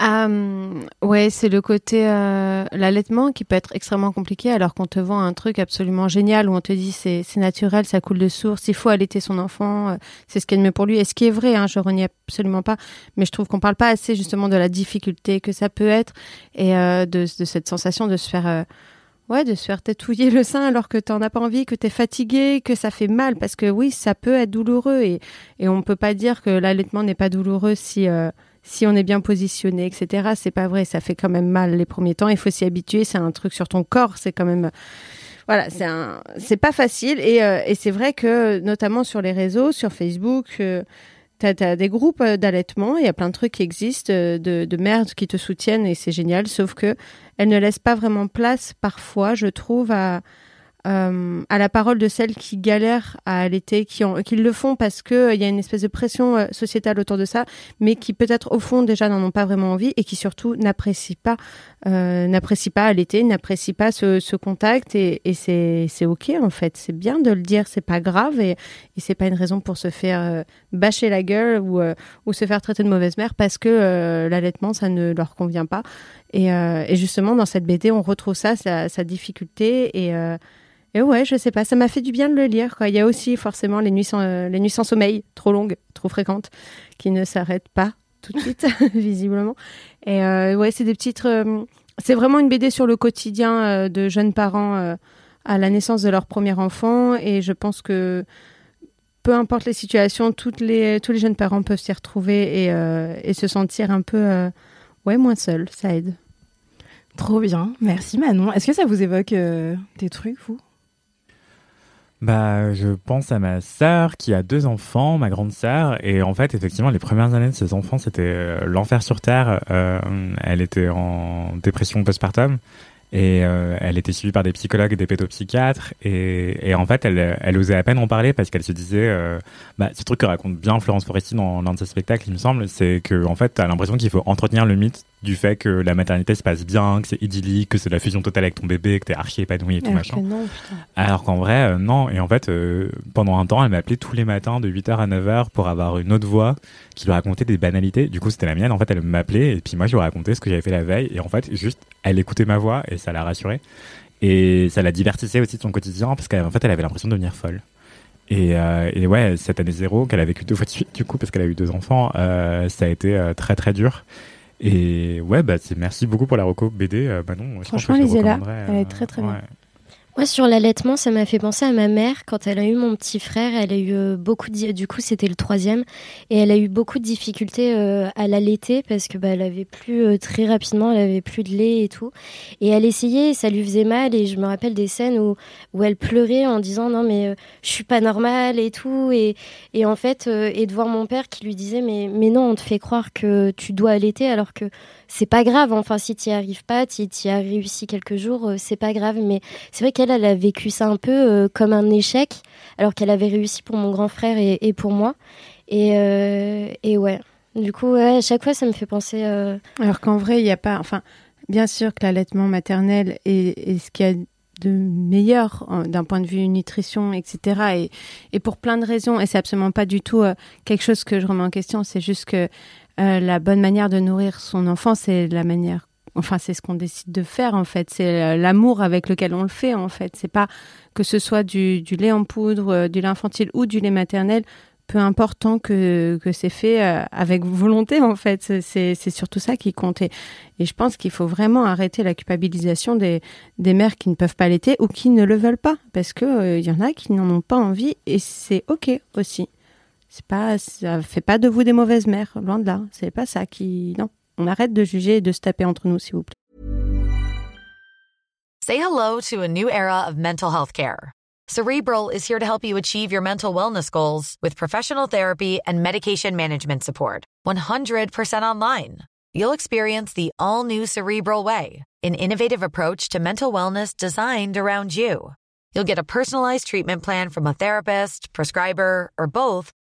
Euh, ouais, c'est le côté euh, l'allaitement qui peut être extrêmement compliqué alors qu'on te vend un truc absolument génial où on te dit c'est naturel, ça coule de source, il faut allaiter son enfant, euh, c'est ce qui est le mieux pour lui. Et ce qui est vrai, hein, je renie absolument pas, mais je trouve qu'on parle pas assez justement de la difficulté que ça peut être et euh, de, de cette sensation de se faire euh, Ouais, de se faire tétouiller le sein alors que t'en as pas envie, que t'es fatigué, que ça fait mal, parce que oui, ça peut être douloureux et, et on peut pas dire que l'allaitement n'est pas douloureux si, si on est bien positionné, etc. C'est pas vrai, ça fait quand même mal les premiers temps. Il faut s'y habituer. C'est un truc sur ton corps. C'est quand même, voilà, c'est un, c'est pas facile. Et, euh, c'est vrai que notamment sur les réseaux, sur Facebook. Euh, T'as as des groupes euh, d'allaitement, il y a plein de trucs qui existent, de, de qui te soutiennent et c'est génial, sauf que elles ne laissent pas vraiment place parfois, je trouve, à, euh, à la parole de celles qui galèrent à allaiter, qui, le font parce qu'il il y a une espèce de pression euh, sociétale autour de ça, mais qui peut-être au fond déjà n'en ont pas vraiment envie et qui surtout n'apprécient pas, euh, n'apprécient pas allaiter, n'apprécient pas ce, contact et, c'est, ok en fait, c'est bien de le dire, c'est pas grave et, et c'est pas une raison pour se faire euh, bâcher la gueule ou, euh, se faire traiter de mauvaise mère parce que euh, l'allaitement ça ne leur convient pas. Et, euh, justement dans cette BD on retrouve ça, sa, sa difficulté et euh, et ouais, je sais pas, ça m'a fait du bien de le lire. Quoi. Il y a aussi forcément les nuits sans, euh, les nuits sans sommeil, trop longues, trop fréquentes, qui ne s'arrêtent pas tout de suite, visiblement. Et euh, ouais, c'est des petites. euh, c'est vraiment une BD sur le quotidien de jeunes parents à la naissance de leur premier enfant. Et je pense que peu importe les situations, toutes les, tous les jeunes parents peuvent s'y retrouver et, et se sentir un peu ouais, moins seuls. Ça aide. Trop bien, merci Manon. Est-ce que ça vous évoque des trucs, vous? Bah, je pense à ma sœur qui a deux enfants, ma grande sœur, et en fait, effectivement, les premières années de ses enfants, c'était euh, l'enfer sur terre. Euh, elle était en dépression postpartum et euh, elle était suivie par des psychologues et des pédopsychiatres et, et en fait, elle, elle osait à peine en parler parce qu'elle se disait, euh, bah, ce truc que raconte bien Florence Foresti dans l'un de ses spectacles, il me semble, c'est que en fait, t'as l'impression qu'il faut entretenir le mythe du fait que la maternité se passe bien, que c'est idyllique, que c'est la fusion totale avec ton bébé, que t'es archi épanoui et tout Alors machin. non. Alors qu'en vrai, euh, non. Et en fait, euh, pendant un temps, elle m'appelait tous les matins de 8h à 9h pour avoir une autre voix qui lui racontait des banalités. Du coup, c'était la mienne. En fait, elle m'appelait et puis moi, je lui racontais ce que j'avais fait la veille. Et en fait, juste, elle écoutait ma voix et ça la rassurait. Et ça la divertissait aussi de son quotidien parce qu'en fait, elle avait l'impression de devenir folle. Et, euh, et ouais, cette année zéro qu'elle a vécu deux fois de suite, du coup, parce qu'elle a eu deux enfants, euh, ça a été euh, très très dur. Et ouais, bah, merci beaucoup pour la reco BD, Manon. Pense Franchement, lisez-la. Elle est très, très bien. Moi, sur l'allaitement, ça m'a fait penser à ma mère. Quand elle a eu mon petit frère, elle a eu euh, beaucoup de... Du coup, c'était le troisième. Et elle a eu beaucoup de difficultés euh, à l'allaiter parce que bah, elle avait plus euh, très rapidement, elle avait plus de lait et tout. Et elle essayait, ça lui faisait mal. Et je me rappelle des scènes où, où elle pleurait en disant non, mais je suis pas normale et tout. Et, et en fait, et de voir mon père qui lui disait mais, mais non, on te fait croire que tu dois allaiter alors que c'est pas grave. Enfin, si tu arrives pas, tu y as réussi quelques jours, euh, c'est pas grave. Mais c'est vrai qu'elle, elle a vécu ça un peu euh, comme un échec, alors qu'elle avait réussi pour mon grand frère et, pour moi. Et, euh, et ouais, du coup, à chaque fois, ça me fait penser. Alors qu'en vrai, il n'y a pas. Enfin, bien sûr que l'allaitement maternel est, ce qu'il y a de meilleur d'un point de vue nutrition, etc. Et, pour plein de raisons. Et c'est absolument pas du tout quelque chose que je remets en question. C'est juste que euh, la bonne manière de nourrir son enfant, c'est la manière. Enfin, c'est ce qu'on décide de faire en fait. C'est euh, l'amour avec lequel on le fait en fait. C'est pas que ce soit du, lait en poudre, euh, du lait infantile ou du lait maternel peu importe tant que, que c'est fait avec volonté en fait. C'est- surtout ça qui compte. Et, je pense qu'il faut vraiment arrêter la culpabilisation des, des mères qui ne peuvent pas allaiter ou qui ne le veulent pas. Parce que il y en a qui n'en ont pas envie et c'est ok aussi. C'est pas, ça fait pas de vous des mauvaises mères, loin de là. C'est pas ça qui, non. On arrête de juger et de se taper entre nous, s'il vous plaît. Say hello to a new era of mental health care. Cerebral is here to help you achieve your mental wellness goals with professional therapy and medication management support. 100% online. You'll experience the all new Cerebral Way, an innovative approach to mental wellness designed around you. You'll get a personalized treatment plan from a therapist, prescriber, or both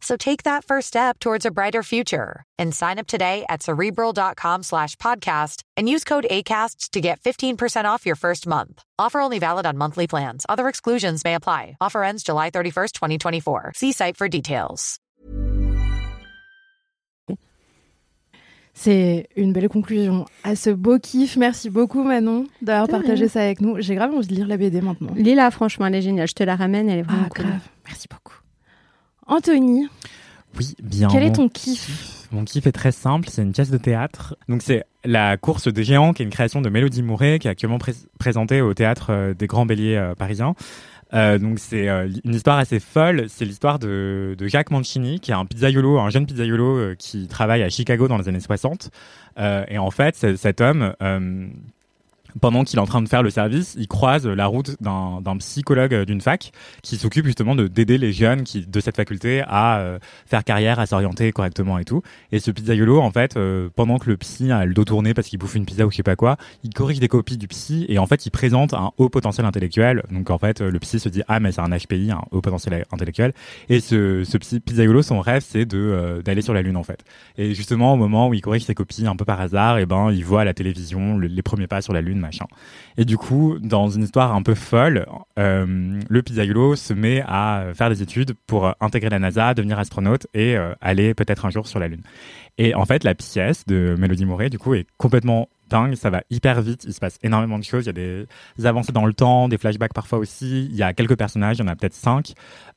So take that first step towards a brighter future and sign up today at cerebral.com slash podcast and use code ACAST to get 15% off your first month. Offer only valid on monthly plans. Other exclusions may apply. Offer ends July 31st, 2024. See site for details. C'est une belle conclusion à ce beau kiff. Merci beaucoup Manon d'avoir partagé rien. ça avec nous. J'ai grave envie de lire la BD maintenant. Lila, franchement, elle est géniale. Je te la ramène, elle est vraiment Ah, cool. grave. Merci beaucoup. Anthony, Oui, bien. Quel est ton kiff Mon kiff est très simple, c'est une pièce de théâtre. Donc c'est la course des géants, qui est une création de Mélodie Mouret, qui est actuellement pré- présentée au théâtre euh, des Grands Béliers euh, parisiens. Euh, donc c'est euh, une histoire assez folle. C'est l'histoire de, de Jacques Mancini, qui est un pizzaiolo, un jeune pizzaiolo euh, qui travaille à Chicago dans les années 60. Euh, et en fait, cet homme, pendant qu'il est en train de faire le service, il croise la route d'un psychologue euh, d'une fac qui s'occupe justement de d'aider les jeunes qui, de cette faculté à euh, faire carrière, à s'orienter correctement et tout. Et ce pizzaiolo, en fait, euh, pendant que le psy a le dos tourné parce qu'il bouffe une pizza ou je sais pas quoi, il corrige des copies du psy et en fait, il présente un haut potentiel intellectuel. Donc en fait, euh, le psy se dit ah mais c'est un HPI, un haut potentiel intellectuel. Et ce, ce psy, pizzaiolo, son rêve, c'est de euh, d'aller sur la lune en fait. Et justement, au moment où il corrige ses copies un peu par hasard, et ben il voit à la télévision le- les premiers pas sur la lune, Et du coup, dans une histoire un peu folle, euh, le pizzaiolo se met à faire des études pour intégrer la NASA, devenir astronaute et euh, aller peut-être un jour sur la lune. Et en fait, la pièce de Mélodie Mouret, du coup, est complètement dingue. Ça va hyper vite. Il se passe énormément de choses. Il y a des, avancées dans le temps, des flashbacks parfois aussi. Il y a quelques personnages. Il y en a peut-être cinq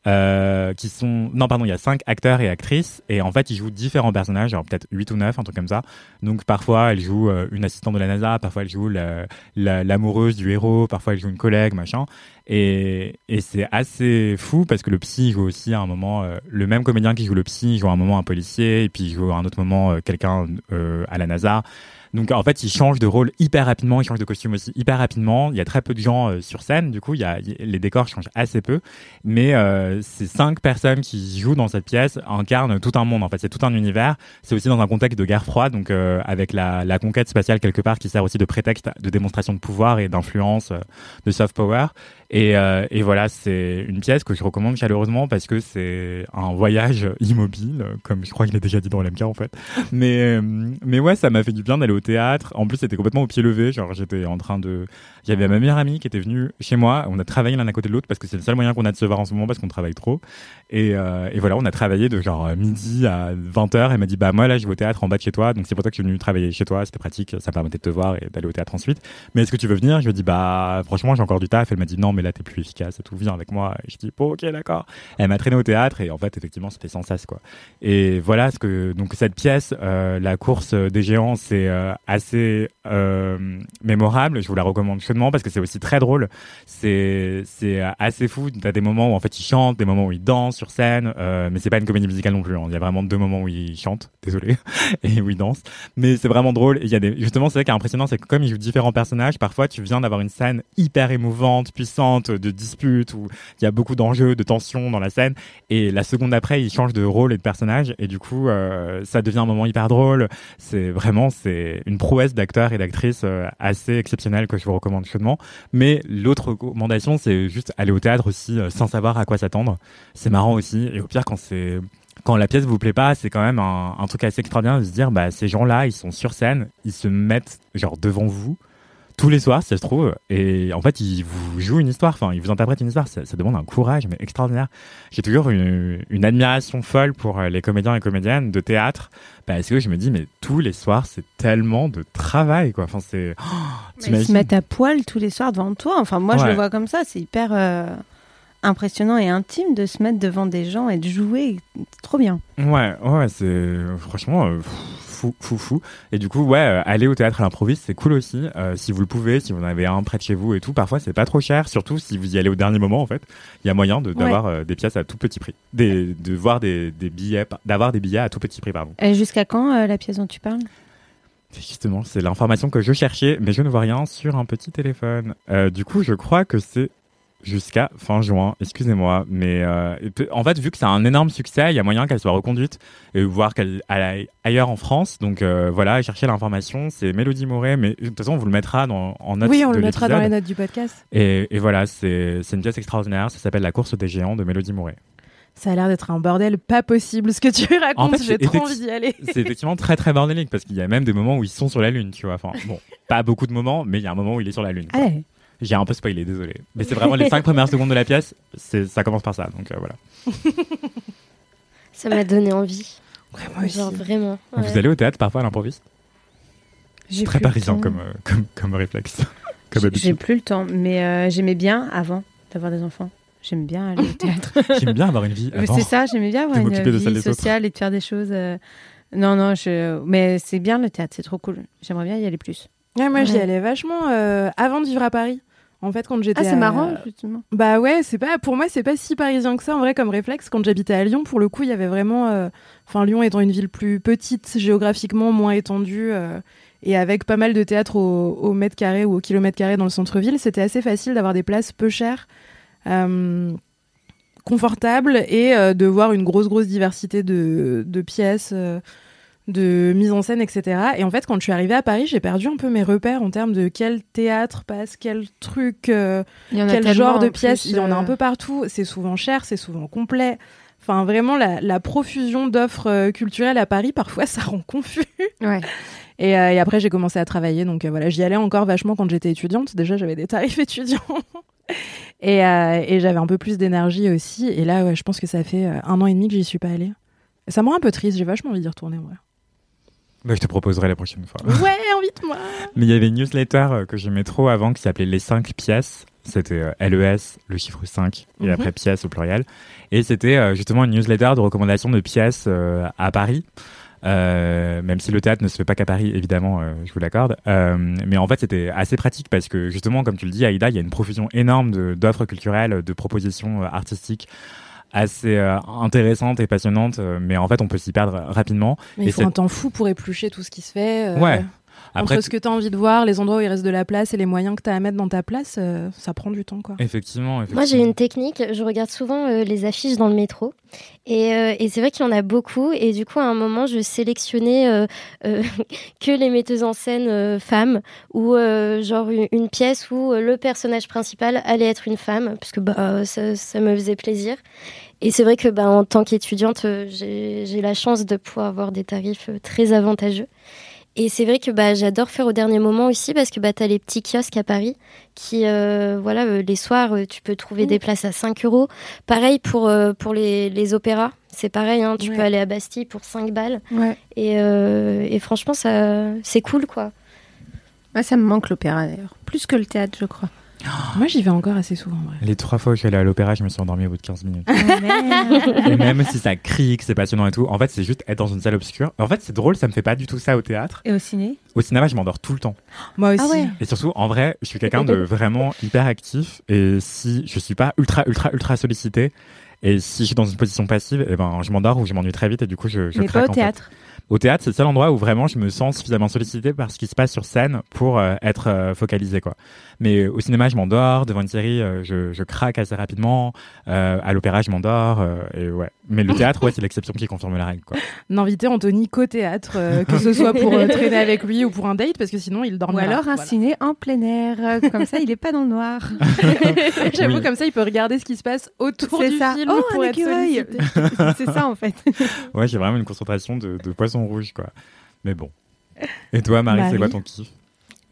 euh, qui sont. Non, pardon. Il y a cinq acteurs et actrices. Et en fait, ils jouent différents personnages. Alors peut-être huit ou neuf, un truc comme ça. Donc parfois, elle joue euh, une assistante de la NASA. Parfois, elle joue la- la- l'amoureuse du héros. Parfois, elle joue une collègue, machin. Et, c'est assez fou parce que le psy joue aussi à un moment euh, le même comédien qui joue le psy joue à un moment un policier et puis il joue à un autre moment quelqu'un à la NASA. Donc en fait, il change de rôle hyper rapidement, il change de costume aussi hyper rapidement. Il y a très peu de gens euh, sur scène, du coup, il y a, les décors changent assez peu. Mais euh, ces cinq personnes qui jouent dans cette pièce incarnent tout un monde. En fait, c'est tout un univers. C'est aussi dans un contexte de guerre froide, donc euh, avec la, la conquête spatiale quelque part qui sert aussi de prétexte de démonstration de pouvoir et d'influence, euh, de soft power. Et, euh, et voilà, c'est une pièce que je recommande chaleureusement parce que c'est un voyage immobile, comme je crois qu'il a déjà dit dans l'MK en fait. Mais, euh, mais ouais, ça m'a fait du bien d'aller au théâtre. En plus, c'était complètement au pied levé. Genre, j'étais en train de. J'avais ma meilleure amie qui était venue chez moi. On a travaillé l'un à côté de l'autre parce que c'est le seul moyen qu'on a de se voir en ce moment parce qu'on travaille trop. Et, euh, et voilà, on a travaillé de genre midi à 20h. Elle m'a dit, bah moi là, je vais au théâtre en bas de chez toi. Donc c'est pour ça que je suis venu travailler chez toi. C'était pratique. Ça me permettait de te voir et d'aller au théâtre ensuite. Mais est-ce que tu veux venir? Je lui ai dit, bah franchement, j'ai encore du taf. Elle m'a dit, non, mais là, t'es plus efficace et tout. Viens avec moi. Et je dis, ok, d'accord. Elle m'a traîné au théâtre et en fait, effectivement, c'était sans cesse, quoi. Et voilà ce que, donc cette pièce, euh, la course des géants, c'est euh, assez euh, mémorable. Je vous la recommande chaudement parce que c'est aussi très drôle. C'est, assez fou. T'as des moments où en fait ils chantent, des moments où ils dansent sur scène, mais c'est pas une comédie musicale non plus. hein. Il y a vraiment deux moments où ils chantent, désolé, et où ils dansent. Mais c'est vraiment drôle. Il y a des, justement, c'est ça qui est impressionnant, c'est que comme ils jouent différents personnages, parfois tu viens d'avoir une scène hyper émouvante, puissante, de dispute où il y a beaucoup d'enjeux, de tensions dans la scène, et la seconde après ils changent de rôle et de personnage, et du coup euh, ça devient un moment hyper drôle. C'est vraiment c'est une prouesse d'acteurs et d'actrices euh, assez exceptionnelle que je vous recommande chaudement. Mais l'autre recommandation, c'est juste aller au théâtre aussi euh, sans savoir à quoi s'attendre. C'est marrant aussi. Et au pire, quand c'est quand la pièce vous plaît pas, c'est quand même un, un truc assez extraordinaire de se dire, bah ces gens-là, ils sont sur scène, ils se mettent genre devant vous tous les soirs, ça se trouve, et en fait, ils vous jouent une histoire, enfin, ils vous interprètent une histoire. Ça, ça demande un courage, mais extraordinaire. J'ai toujours une, une admiration folle pour euh, les comédiens et comédiennes de théâtre, parce que je me dis, mais tous les soirs, c'est tellement de travail, quoi. Enfin, c'est. Oh, Ils se mettent à poil tous les soirs devant toi. Enfin, moi, je le vois comme ça. C'est hyper euh, impressionnant et intime de se mettre devant des gens et de jouer. Trop bien. Ouais, ouais, c'est franchement euh, fou, fou, fou. Et du coup, ouais, euh, aller au théâtre à l'improviste, c'est cool aussi. Euh, si vous le pouvez, si vous en avez un près de chez vous et tout, parfois c'est pas trop cher. Surtout si vous y allez au dernier moment, en fait, il y a moyen de- d'avoir euh, des pièces à tout petit prix, des, de voir des, des billets, d'avoir des billets à tout petit prix, pardon. Et jusqu'à quand la pièce dont tu parles? Justement, c'est l'information que je cherchais, mais je ne vois rien sur un petit téléphone. Euh, du coup, je crois que c'est jusqu'à fin juin, excusez-moi. Mais euh, en fait, vu que c'est un énorme succès, il y a moyen qu'elle soit reconduite et voir qu'elle aille ailleurs en France. Donc euh, voilà, chercher l'information, c'est Mélodie Moret, mais de toute façon, on vous le mettra dans, en note Oui, on de le mettra dans les notes du podcast. Et, et voilà, c'est une pièce extraordinaire, ça s'appelle La course des géants de Mélodie Moret. Ça a l'air d'être un bordel pas possible ce que tu racontes. fait, J'ai c'est trop envie d'y aller. C'est effectivement très très bordélique parce qu'il y a même des moments où ils sont sur la Lune, tu vois. Enfin, bon, pas beaucoup de moments, mais il y a un moment où il est sur la Lune. Allez. J'ai un peu spoilé, désolé. Mais c'est vraiment les cinq premières secondes de la pièce, c'est- ça commence par ça, donc euh, voilà. Ça m'a donné envie. moi Genre vraiment. ouais. Vous allez au théâtre parfois à l'improviste? J'ai Très parisien comme, euh, comme, comme réflexe. comme J'ai plus le temps, mais euh, j'aimais bien avant d'avoir des enfants. J'aime bien aller au théâtre. J'aime bien avoir une vie. C'est ça, j'aimais bien avoir une de vie sociale et de faire des choses. euh, Non, non, je... mais c'est bien le théâtre, c'est trop cool. J'aimerais bien y aller plus. Ouais, moi, j'y Ouais. allais vachement euh, avant de vivre à Paris. En fait, quand j'étais. Ah, c'est à- marrant, justement. Bah ouais, c'est pas pour moi, c'est pas si parisien que ça en vrai comme réflexe. Quand j'habitais à Lyon, pour le coup, il y avait vraiment, euh, enfin Lyon étant une ville plus petite géographiquement, moins étendue. euh, et avec pas mal de théâtres au, au mètre carré ou au kilomètre carré dans le centre-ville, c'était assez facile d'avoir des places peu chères, euh, confortables et de voir une grosse, grosse diversité de, de pièces, de mise en scène, etc. Et en fait, quand je suis arrivée à Paris, j'ai perdu un peu mes repères en termes de quel théâtre passe, quel truc, euh, quel genre de plus, Il y en a un euh, peu partout. C'est souvent cher, c'est souvent complet. Enfin, vraiment, la, la profusion d'offres euh, culturelles à Paris, parfois, ça rend confus. Ouais. Et, euh, et après, j'ai commencé à travailler. Donc euh, voilà, j'y allais encore vachement quand j'étais étudiante. Déjà, j'avais des tarifs étudiants. et euh, et j'avais un peu plus d'énergie aussi. Et là, ouais, je pense que ça fait un an et demi que j'y suis pas allée. Ça me rend un peu triste. J'ai vachement envie d'y retourner. Bah, je te proposerai la prochaine fois. Ouais, invite-moi. Mais il y avait une newsletter euh, que j'aimais trop avant qui s'appelait Les 5 pièces. C'était euh, LES, le chiffre 5, et Mhm. après pièces au pluriel. Et c'était euh, justement une newsletter de recommandations de pièces à Paris. Euh, même si le théâtre ne se fait pas qu'à Paris, évidemment, euh, je vous l'accorde. Euh, mais en fait, c'était assez pratique parce que justement, comme tu le dis, Aïda, il y a une profusion énorme d'offres culturelles, de propositions artistiques assez euh, intéressantes et passionnantes. euh, mais en fait, on peut s'y perdre rapidement. Mais Et il faut un temps fou pour éplucher tout ce qui se fait. euh, Ouais. Après, Entre ce que tu as envie de voir, les endroits où il reste de la place et les moyens que tu as à mettre dans ta place, euh, ça prend du temps. quoi. effectivement, effectivement. Moi, j'ai une technique. Je regarde souvent euh, les affiches dans le métro. Et, euh, et c'est vrai qu'il y en a beaucoup. Et du coup, à un moment, je sélectionnais euh, euh, que les metteuses en scène euh, femmes ou euh, genre une, une pièce où le personnage principal allait être une femme, parce que bah, ça, ça me faisait plaisir. Et c'est vrai que bah, en tant qu'étudiante, j'ai la chance de pouvoir avoir des tarifs très avantageux. Et c'est vrai que bah, j'adore faire au dernier moment aussi parce que bah, tu as les petits kiosques à Paris qui, euh, voilà, euh, les soirs, euh, tu peux trouver des places à 5 euros. Pareil pour, pour les, les opéras. C'est pareil, hein, tu Ouais. peux aller à Bastille pour 5 balles. Ouais. Et, et franchement, ça, c'est cool, quoi. Ouais, ça me manque l'opéra d'ailleurs. Plus que le théâtre, je crois. Moi, j'y vais encore assez souvent. ouais. Les trois fois où je suis allé à l'opéra, je me suis endormi au bout de 15 minutes. Oh, et même si ça crie, que c'est passionnant et tout, en fait, c'est juste être dans une salle obscure. En fait, c'est drôle, ça me fait pas du tout ça au théâtre. Et au ciné? Au cinéma, je m'endors tout le temps. Moi aussi. Ah ouais. Et surtout, en vrai, je suis quelqu'un de vraiment hyper actif. Et si je suis pas ultra, ultra, ultra sollicité, et si je suis dans une position passive, et ben, je m'endors ou je m'ennuie très vite et du coup, je, je Mais craque. pas au en fait. Au théâtre, c'est le seul endroit où vraiment je me sens suffisamment sollicité par ce qui se passe sur scène pour euh, être euh, focalisé, quoi. Mais au cinéma, je m'endors. Devant une série, euh, je, je craque assez rapidement. Euh, à l'opéra, je m'endors. euh, et ouais. Mais le théâtre, ouais, c'est l'exception qui confirme la règle, quoi. D'inviter Anthony qu'au théâtre, euh, que ce soit pour euh, traîner avec lui ou pour un date, parce que sinon il Ou dormira. alors un Voilà. ciné en plein air. Comme ça, il est pas dans le noir. J'avoue, Oui. comme ça, il peut regarder ce qui se passe autour C'est du ça. film Oh, pour un être sollicité. C'est ça en fait. Ouais, j'ai vraiment une concentration de, de poisson rouge, quoi. Mais bon. Et toi, Marie, c'est quoi ton kiff?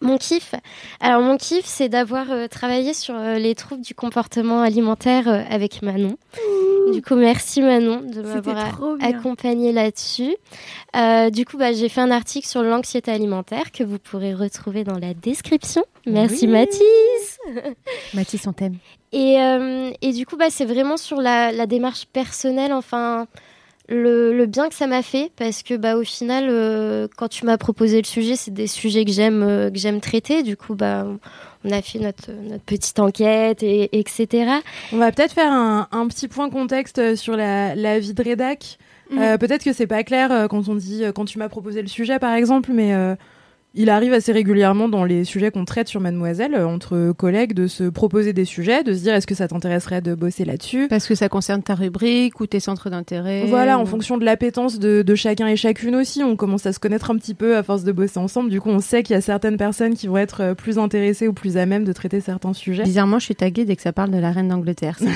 Mon kiff? Alors, mon kiff, c'est d'avoir euh, travaillé sur euh, les troubles du comportement alimentaire euh, avec Manon. Du coup, merci Manon de m'avoir accompagnée là-dessus. Euh, du coup, bah, j'ai fait un article sur l'anxiété alimentaire que vous pourrez retrouver dans la description. Merci Oui. Mathis. Mathis, on t'aime. Et, euh, et du coup, bah, c'est vraiment sur la, la démarche personnelle, enfin, le, le bien que ça m'a fait, parce que bah, au final, euh, quand tu m'as proposé le sujet, c'est des sujets que j'aime euh, que j'aime traiter. Du coup, bah, on a fait notre, notre petite enquête, et, etc. On va peut-être faire un, un petit point contexte sur la, la vie de rédac. Euh, peut-être que c'est pas clair euh, quand on dit quand tu m'as proposé le sujet par exemple, mais euh, il arrive assez régulièrement dans les sujets qu'on traite sur Mademoiselle euh, entre collègues de se proposer des sujets, de se dire est-ce que ça t'intéresserait de bosser là-dessus? Parce que ça concerne ta rubrique ou tes centres d'intérêt. Voilà, en fonction de l'appétence de, de chacun et chacune aussi, on commence à se connaître un petit peu à force de bosser ensemble. Du coup, on sait qu'il y a certaines personnes qui vont être euh, plus intéressées ou plus à même de traiter certains sujets. Bizarrement, je suis taguée dès que ça parle de la reine d'Angleterre.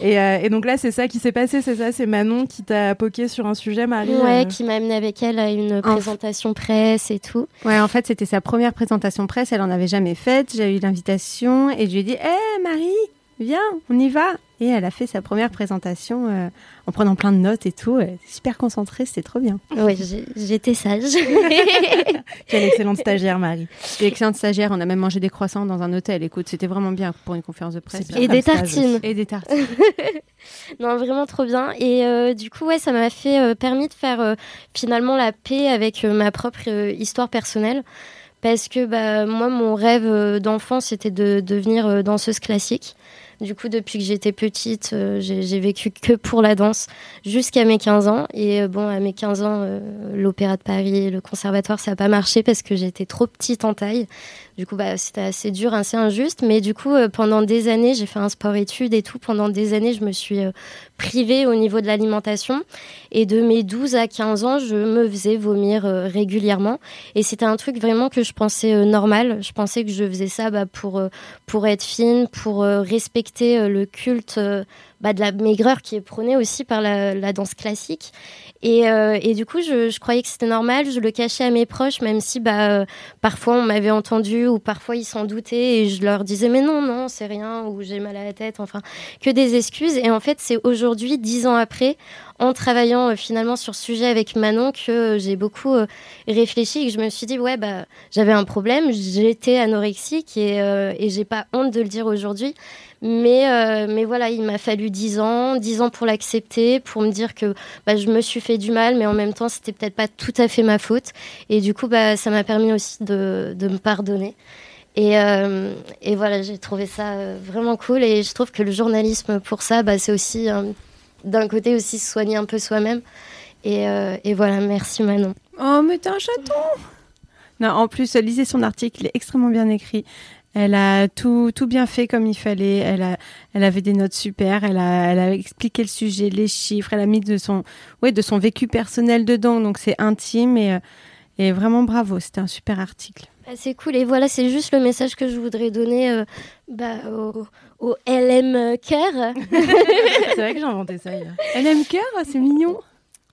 Et, euh, et donc là, c'est ça qui s'est passé, c'est ça, c'est Manon qui t'a poqué sur un sujet, Marie. Ouais, euh, qui m'a amené avec elle à une présentation presse et tout. Ouais, en fait, c'était sa première présentation presse. Elle en avait jamais faite. J'ai eu l'invitation et je lui ai dit Hé, Marie, viens, on y va. Et elle a fait sa première présentation euh, en prenant plein de notes et tout. Elle était super concentrée, c'était trop bien. Oui, j'étais sage. Quelle excellente stagiaire, Marie. Quelle excellente stagiaire. On a même mangé des croissants dans un hôtel. Écoute, c'était vraiment bien pour une conférence de presse. Et des tartines. Et des tartines. non, vraiment trop bien. Et euh, du coup, ouais, ça m'a fait euh, permis de faire euh, finalement la paix avec ma propre histoire personnelle. Parce que bah, moi, mon rêve d'enfant, c'était de devenir danseuse classique. Du coup, depuis que j'étais petite, euh, j'ai vécu que pour la danse jusqu'à mes 15 ans. Et euh, bon, à mes 15 ans, euh, l'Opéra de Paris, le conservatoire, ça n'a pas marché parce que j'étais trop petite en taille. Du coup, bah, c'était assez dur, assez injuste. Mais du coup, pendant des années, j'ai fait un sport-études et tout. Pendant des années, je me suis privée au niveau de l'alimentation. Et de mes 12 à 15 ans, je me faisais vomir régulièrement. Et c'était un truc vraiment que je pensais normal. Je pensais que je faisais ça bah, pour, pour être fine, pour respecter euh, le culte euh, bah, de la maigreur qui est prôné aussi par la, danse classique. Euh, et, du coup, je, croyais que c'était normal, je le cachais à mes proches, même si bah, parfois on m'avait entendu ou parfois ils s'en doutaient et je leur disais mais non, non, c'est rien ou j'ai mal à la tête, enfin, que des excuses. Et en fait, c'est aujourd'hui, dix ans après, en travaillant finalement sur ce sujet avec Manon, que j'ai beaucoup réfléchi et que je me suis dit ouais, bah, j'avais un problème, j'étais anorexique et, et j'ai pas honte de le dire aujourd'hui. Mais, euh, mais voilà, il m'a fallu dix ans, dix ans pour l'accepter, pour me dire que bah, je me suis fait du mal, mais en même temps, c'était peut-être pas tout à fait ma faute. Et du coup, bah, ça m'a permis aussi de, de me pardonner. Et, euh, et voilà, j'ai trouvé ça euh, vraiment cool. Et je trouve que le journalisme, pour ça, bah, c'est aussi d'un côté aussi se soigner un peu soi-même. Et, et, voilà, merci Manon. Oh, mais t'es un chaton non, en plus, lisez son article, il est extrêmement bien écrit. Elle a tout, tout bien fait comme il fallait. Elle, a, elle avait des notes super. Elle a, elle a expliqué le sujet, les chiffres. Elle a mis de son, ouais, de son vécu personnel dedans. Donc c'est intime et, euh, et vraiment bravo. C'était un super article. Bah, c'est cool. Et voilà, c'est juste le message que je voudrais donner euh, bah, au, au, LM Care. c'est vrai que j'ai inventé ça hier. LM Care, c'est mignon.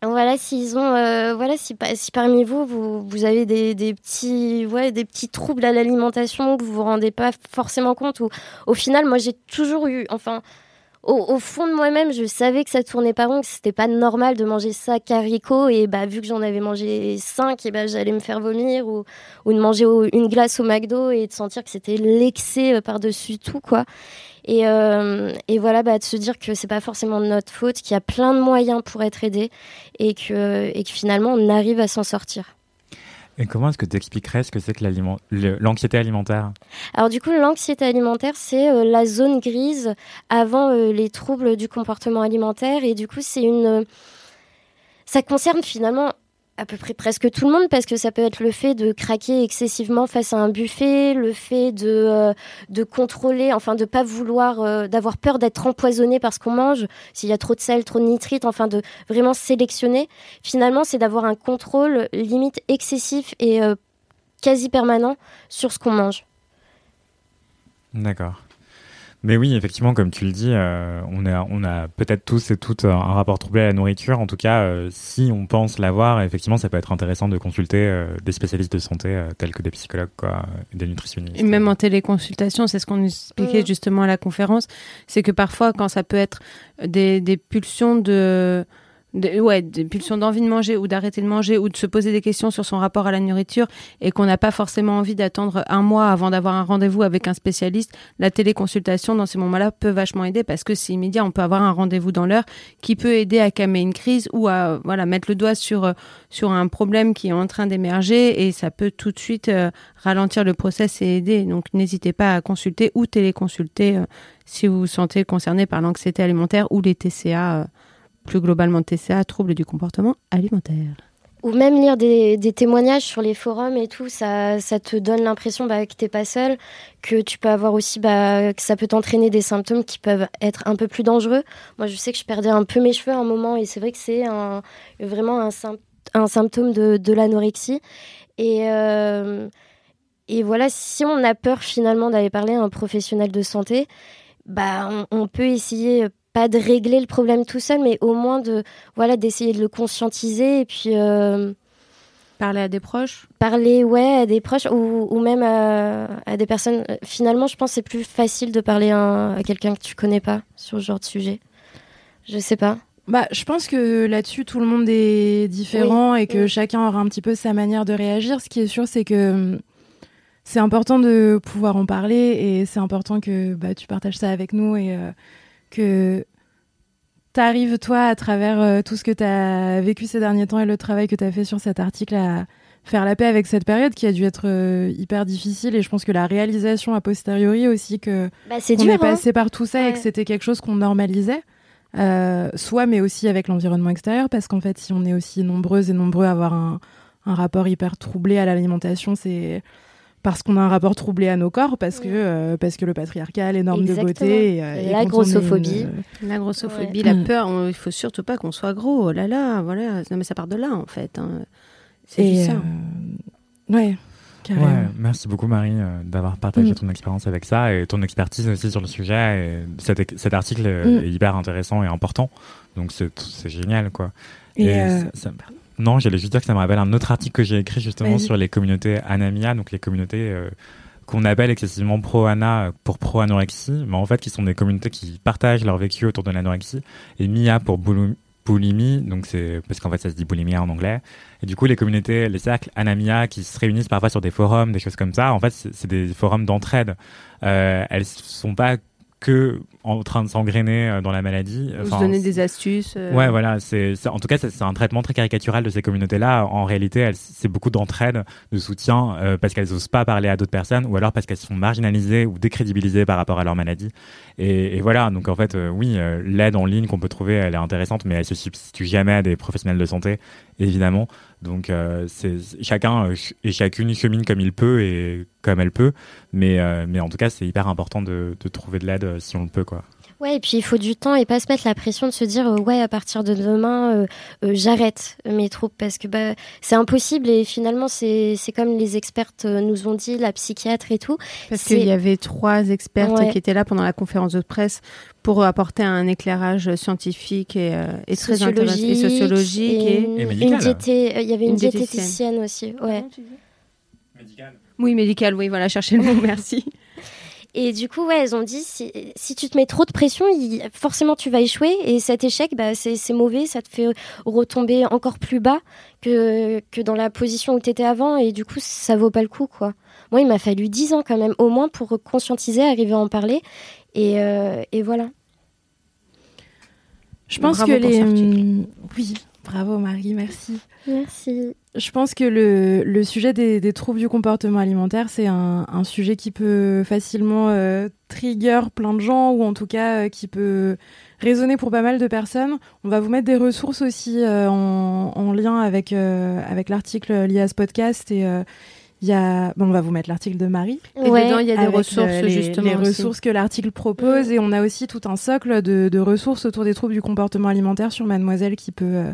Voilà, s'ils ont, euh, voilà, si, si, parmi vous, vous, vous avez des, des, petits, ouais, des petits troubles à l'alimentation que vous vous rendez pas forcément compte, ou au final, moi, j'ai toujours eu, enfin, au, fond de moi-même, je savais que ça tournait pas rond, que c'était pas normal de manger ça carico, et bah, vu que j'en avais mangé cinq, et bah, j'allais me faire vomir, ou, ou de manger une glace au McDo et de sentir que c'était l'excès euh, par-dessus tout, quoi. Et, euh, et voilà, bah, de se dire que c'est pas forcément de notre faute, qu'il y a plein de moyens pour être aidé et que, et que finalement on arrive à s'en sortir. Et comment est-ce que tu expliquerais ce que c'est que l'anxiété alimentaire? Alors du coup, l'anxiété alimentaire, c'est euh, la zone grise avant euh, les troubles du comportement alimentaire. Et du coup, c'est une... Ça concerne finalement à peu près presque tout le monde parce que ça peut être le fait de craquer excessivement face à un buffet, le fait de, euh, contrôler, enfin de pas vouloir, euh, d'avoir peur d'être empoisonné parce qu'on mange, s'il y a trop de sel, trop de nitrite, enfin de vraiment sélectionner. Finalement, c'est d'avoir un contrôle limite excessif et euh, quasi permanent sur ce qu'on mange. D'accord. Mais oui, effectivement, comme tu le dis, euh, on a, on a peut-être tous et toutes un rapport troublé à la nourriture. En tout cas, euh, si on pense l'avoir, effectivement, ça peut être intéressant de consulter euh, des spécialistes de santé tels que des psychologues, quoi, des nutritionnistes. Et même en téléconsultation, c'est ce qu'on expliquait justement à la conférence, c'est que parfois, quand ça peut être des, des pulsions de ouais, des pulsions d'envie de manger ou d'arrêter de manger ou de se poser des questions sur son rapport à la nourriture et qu'on n'a pas forcément envie d'attendre un mois avant d'avoir un rendez-vous avec un spécialiste, la téléconsultation dans ces moments-là peut vachement aider parce que c'est immédiat, on peut avoir un rendez-vous dans l'heure qui peut aider à calmer une crise ou à voilà mettre le doigt sur sur un problème qui est en train d'émerger et ça peut tout de suite euh, ralentir le process et aider. Donc n'hésitez pas à consulter ou téléconsulter euh, si vous vous sentez concerné par l'anxiété alimentaire ou les TCA. Euh, plus globalement TCA, troubles du comportement alimentaire. Ou même lire des, témoignages sur les forums et tout, ça, ça te donne l'impression bah, que t'es pas seul, que tu peux avoir aussi, bah, que ça peut t'entraîner des symptômes qui peuvent être un peu plus dangereux. Moi, je sais que je perdais un peu mes cheveux à un moment et c'est vrai que c'est un, vraiment un, symptôme de, l'anorexie. Et, euh, et voilà, si on a peur finalement d'aller parler à un professionnel de santé, bah, on peut essayer pas de régler le problème tout seul, mais au moins de voilà d'essayer de le conscientiser et puis euh, Parler à des proches? Parler, ouais, à des proches ou, ou même à, à des personnes. euh, Finalement, je pense que c'est plus facile de parler à, à quelqu'un que tu connais pas sur ce genre de sujet. Je sais pas. Bah, je pense que là-dessus, tout le monde est différent et que chacun aura un petit peu sa manière de réagir. Ce qui est sûr, c'est que c'est important de pouvoir en parler et c'est important que bah, tu partages ça avec nous et euh, que tu arrives, toi, à travers euh, tout ce que tu as vécu ces derniers temps et le travail que tu as fait sur cet article, à faire la paix avec cette période qui a dû être euh, hyper difficile. Et je pense que la réalisation a posteriori aussi que Bah, dur, est passé hein. par tout ça et que c'était quelque chose qu'on normalisait. Euh, soit, mais aussi avec l'environnement extérieur, parce qu'en fait, si on est aussi nombreuses et nombreux à avoir un, un rapport hyper troublé à l'alimentation, c'est parce qu'on a un rapport troublé à nos corps, parce que euh, parce que le patriarcat, les normes Exactement. de beauté, et, euh, Et et la grossophobie. une- La grossophobie, Ouais. la Mm. peur, on- il faut surtout pas qu'on soit gros. Oh là là, voilà. Non mais ça part de là en fait. hein. C'est Et, ça. euh, ouais, carrément. Ouais, merci beaucoup Marie euh, d'avoir partagé Mm. ton expérience avec ça et ton expertise aussi sur le sujet. Et cet, cet article euh, Mm. est hyper intéressant et important, donc c'est c'est génial quoi. Et, euh, ça- ça me- non, j'allais juste dire que ça me rappelle un autre article que j'ai écrit justement sur les communautés Anamia, donc les communautés euh, qu'on appelle excessivement pro-ana pour pro-anorexie, mais en fait qui sont des communautés qui partagent leur vécu autour de l'anorexie, et Mia pour boulimie, donc c'est parce qu'en fait ça se dit boulimia en anglais. Et du coup les communautés, les cercles Anamia qui se réunissent parfois sur des forums, des choses comme ça, en fait c'est c'est des forums d'entraide. Euh, elles sont pas que en train de s'engrainer euh, dans la maladie. Ou se Enfin, donner des astuces. euh, Ouais, voilà. C'est, en tout cas, c'est, un traitement très caricatural de ces communautés-là. En réalité, c'est beaucoup d'entraide, de soutien, euh, parce qu'elles osent pas parler à d'autres personnes, ou alors parce qu'elles sont marginalisées ou décrédibilisées par rapport à leur maladie. Et, et voilà. Donc en fait, euh, oui, euh, l'aide en ligne qu'on peut trouver, elle est intéressante, mais elle se substitue jamais à des professionnels de santé, évidemment. Donc euh, chacun euh, et chacune chemine comme il peut et comme elle peut, mais euh, mais en tout cas, c'est hyper important de, de trouver de l'aide euh, si on le peut, quoi. Ouais, et puis il faut du temps et pas se mettre la pression de se dire euh, ouais à partir de demain euh, euh, j'arrête mes troubles parce que bah c'est impossible et finalement c'est c'est comme les expertes nous ont dit la psychiatre et tout. Parce qu'il y avait trois expertes Ouais. qui étaient là pendant la conférence de presse pour apporter un éclairage scientifique et, euh, et très intéressant et sociologique et, et, une, Et médical. une diété- euh, il y avait une, Une diététicienne. aussi ouais. Oui médical oui voilà chercher le mot merci Et du coup, ouais, elles ont dit si, si tu te mets trop de pression, il- forcément tu vas échouer. Et cet échec, bah, c'est mauvais, ça te fait retomber encore plus bas que, que dans la position où tu étais avant. Et du coup, ça vaut pas le coup, quoi. Moi, il m'a fallu 10 ans quand même, au moins pour conscientiser, arriver à en parler. Et, euh, et voilà. Je pense Bravo que les. Oui, bravo Marie, merci. Merci. Je pense que le, le sujet des, des troubles du comportement alimentaire, c'est un, un sujet qui peut facilement euh, trigger plein de gens, ou en tout cas euh, qui peut résonner pour pas mal de personnes. On va vous mettre des ressources aussi euh, en, en lien avec, avec l'article lié à ce podcast. Et y a, bon, on va vous mettre l'article de Marie. Et Ouais. dedans, il y a des ressources, les, justement, Les aussi. ressources que l'article propose. Et on a aussi tout un socle de, de ressources autour des troubles du comportement alimentaire sur Mademoiselle qui peut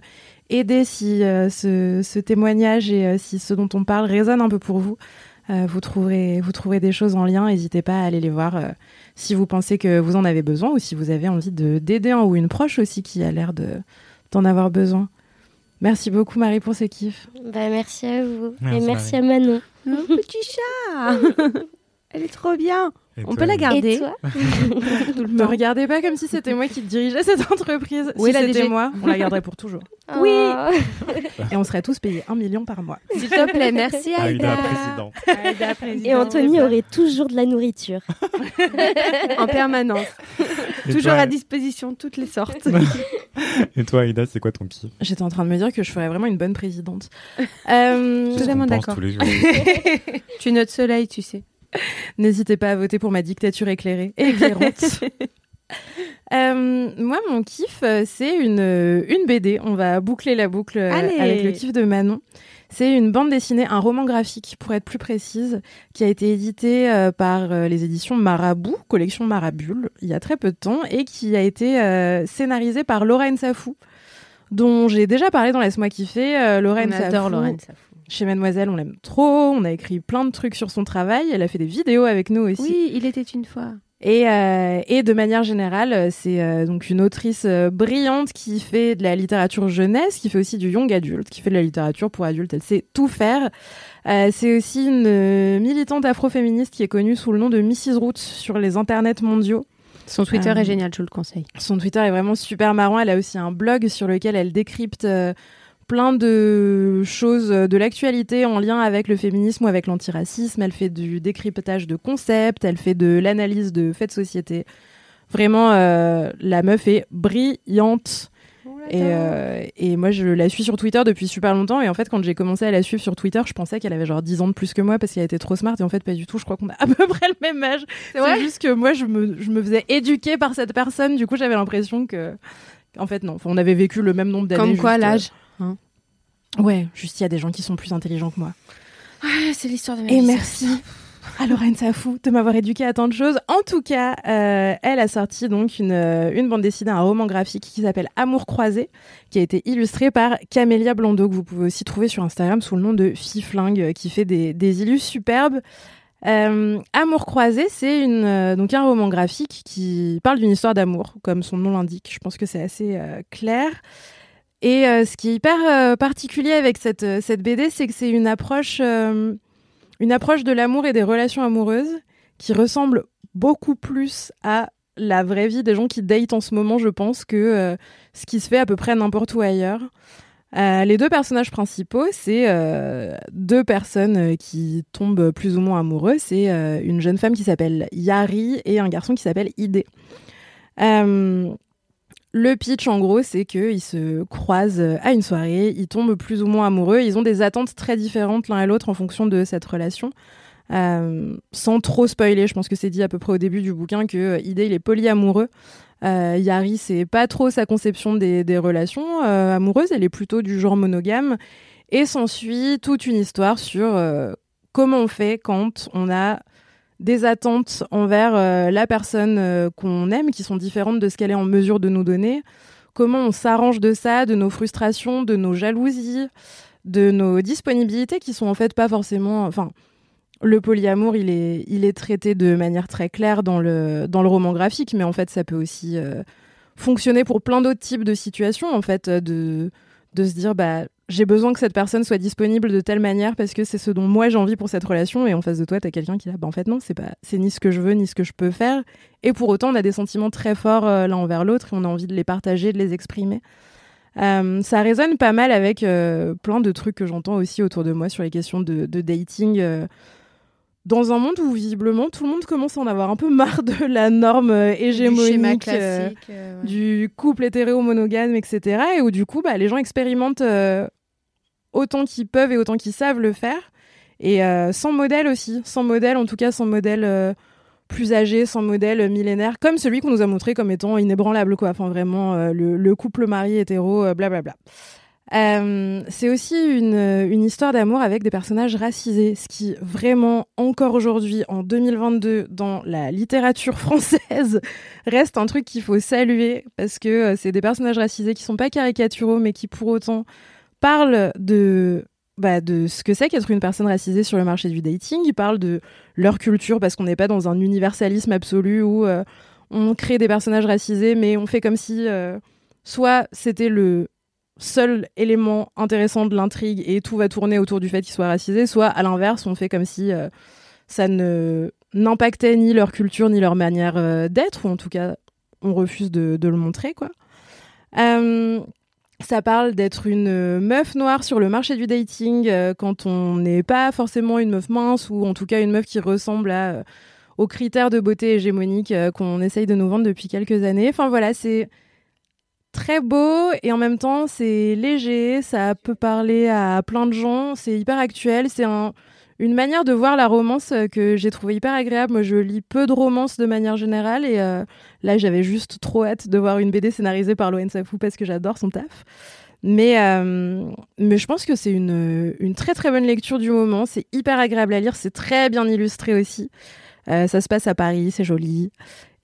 aider si euh, ce, ce témoignage et euh, si ce dont on parle résonne un peu pour vous. Euh, vous, trouverez, vous trouverez des choses en lien. N'hésitez pas à aller les voir euh, si vous pensez que vous en avez besoin ou si vous avez envie de- d'aider un ou une proche aussi qui a l'air de- d'en avoir besoin. Merci beaucoup Marie pour ce kiff. Bah, merci à vous. Merci, et merci Marie. à Manon. Un petit chat Elle est trop bien Et On toi, peut la garder Et toi Ne regardez pas comme si c'était moi qui dirigeais cette entreprise. Oui, si c'était DG. moi, on la garderait pour toujours. Oui. Et on serait tous payés un million par mois. S'il te plaît, merci Aïda, Aïda. présidente. Aïda, présidente. Et Anthony aurait toujours de la nourriture. en permanence. Et Toujours toi- à disposition, toutes les sortes. Et toi, Aïda, c'est quoi ton kiff? J'étais en train de me dire que je ferais vraiment une bonne présidente. Euh, Totalement d'accord. tous les jours. tu es notre soleil, tu sais. N'hésitez pas à voter pour ma dictature éclairée et éclairante. Euh, moi, mon kiff, euh, c'est une, euh, une BD. On va boucler la boucle Allez. avec le kiff de Manon. C'est une bande dessinée, un roman graphique, pour être plus précise, qui a été édité euh, par euh, les éditions Marabout, collection Marabule, il y a très peu de temps, et qui a été scénarisé par Lorraine Safou, dont j'ai déjà parlé dans Laisse-moi kiffer. Lorraine On adore Safou, Lorraine Safou. Chez Mademoiselle, on l'aime trop. On a écrit plein de trucs sur son travail. Elle a fait des vidéos avec nous aussi. Oui, il était une fois. Et, euh, et de manière générale, euh, c'est euh, donc une autrice euh, brillante qui fait de la littérature jeunesse, qui fait aussi du young adulte, qui fait de la littérature pour adultes. Elle sait tout faire. C'est aussi une militante afroféministe qui est connue sous le nom de Mrs. Roots sur les internets mondiaux. Son Twitter est génial, je vous le conseille. Son Twitter est vraiment super marrant. Elle a aussi un blog sur lequel elle décrypte plein de choses de l'actualité en lien avec le féminisme ou avec l'antiracisme. Elle fait du décryptage de concepts, elle fait de l'analyse de faits de société. Vraiment, euh, la meuf est brillante. Et, euh, et moi, je la suis sur Twitter depuis super longtemps. Et en fait, quand j'ai commencé à la suivre sur Twitter, je pensais qu'elle avait genre 10 ans de plus que moi parce qu'elle était trop smart. Et en fait, pas du tout. Je crois qu'on a à peu près le même âge. C'est juste que moi, je me, je me faisais éduquer par cette personne. Du coup, j'avais l'impression que. En fait, non. Enfin, on avait vécu le même nombre d'années. Comme quoi, euh, l'âge hein. Ouais, juste il y a des gens qui sont plus intelligents que moi. Ah, C'est l'histoire de ma Et vie, ça. merci à Lorraine Safou de m'avoir éduquée à tant de choses. En tout cas, euh, elle a sorti donc une, euh, une bande dessinée, un roman graphique qui s'appelle Amour croisé, qui a été illustré par Camélia Blondeau, que vous pouvez aussi trouver sur Instagram sous le nom de Fiflingue, euh, qui fait des, des illus superbes. Euh, Amour croisé, c'est une euh, donc un roman graphique qui parle d'une histoire d'amour, comme son nom l'indique. Je pense que c'est assez clair. Et euh, ce qui est hyper euh, particulier avec cette, euh, cette BD, c'est que c'est une approche, une approche de l'amour et des relations amoureuses qui ressemble beaucoup plus à la vraie vie des gens qui datent en ce moment, je pense, que ce qui se fait à peu près n'importe où ailleurs. Les deux personnages principaux, c'est deux personnes qui tombent plus ou moins amoureux. C'est une jeune femme qui s'appelle Yari et un garçon qui s'appelle Ide. Euh, le pitch, en gros, c'est qu'ils se croisent à une soirée, ils tombent plus ou moins amoureux, ils ont des attentes très différentes l'un et l'autre en fonction de cette relation. Euh, sans trop spoiler, je pense que c'est dit à peu près au début du bouquin que euh, Ide, il est polyamoureux. Euh, Yari, c'est pas trop sa conception des, relations euh, amoureuses, elle est plutôt du genre monogame. Et s'ensuit toute une histoire sur euh, comment on fait quand on a des attentes envers euh, la personne euh, qu'on aime qui sont différentes de ce qu'elle est en mesure de nous donner. Comment on s'arrange de ça, de nos frustrations, de nos jalousies, de nos disponibilités qui sont en fait pas forcément. Enfin, le polyamour, il est, il est traité de manière très claire dans le, dans le roman graphique, mais en fait, ça peut aussi euh, fonctionner pour plein d'autres types de situations, en fait, de, de se dire, bah, j'ai besoin que cette personne soit disponible de telle manière parce que c'est ce dont moi j'ai envie pour cette relation, et en face de toi, t'as quelqu'un qui là, bah, en fait, non, c'est pas, c'est ni ce que je veux, ni ce que je peux faire, et pour autant, on a des sentiments très forts euh, l'un envers l'autre, et on a envie de les partager, de les exprimer. Euh, ça résonne pas mal avec euh, plein de trucs que j'entends aussi autour de moi sur les questions de, de dating. dans un monde où visiblement tout le monde commence à en avoir un peu marre de la norme Du hégémonique euh, ouais. du couple hétéro-monogame, etc. Et où du coup, bah, les gens expérimentent euh, autant qu'ils peuvent et autant qu'ils savent le faire. Et euh, sans modèle aussi, sans modèle, en tout cas sans modèle euh, plus âgé, sans modèle euh, millénaire, comme celui qu'on nous a montré comme étant inébranlable, quoi. Enfin, vraiment, euh, le, le couple marié hétéro, blablabla. C'est aussi une, une histoire d'amour avec des personnages racisés, ce qui vraiment encore aujourd'hui, en 2022, dans la littérature française, reste un truc qu'il faut saluer parce que c'est des personnages racisés qui sont pas caricaturaux, mais qui pour autant parlent de bah, de ce que c'est qu'être une personne racisée sur le marché du dating. Ils parlent de leur culture parce qu'on n'est pas dans un universalisme absolu où euh, on crée des personnages racisés, mais on fait comme si euh, soit c'était le seul élément intéressant de l'intrigue et tout va tourner autour du fait qu'ils soient racisés, soit à l'inverse, on fait comme si euh, ça n'impactait ni leur culture ni leur manière d'être, ou en tout cas on refuse de, de le montrer, quoi. Euh, ça parle d'être une meuf noire sur le marché du dating euh, quand on n'est pas forcément une meuf mince ou en tout cas une meuf qui ressemble euh, aux critères de beauté hégémoniques euh, qu'on essaye de nous vendre depuis quelques années. Enfin voilà, c'est très beau et en même temps c'est léger, ça peut parler à plein de gens, c'est hyper actuel, c'est un, une manière de voir la romance euh, que j'ai trouvé hyper agréable. Moi je lis peu de romances de manière générale et euh, là j'avais juste trop hâte de voir une BD scénarisée par Loen Safou parce que j'adore son taf. Mais, euh, je pense que c'est une, très très bonne lecture du moment, c'est hyper agréable à lire, c'est très bien illustré aussi. Ça se passe à Paris, c'est joli.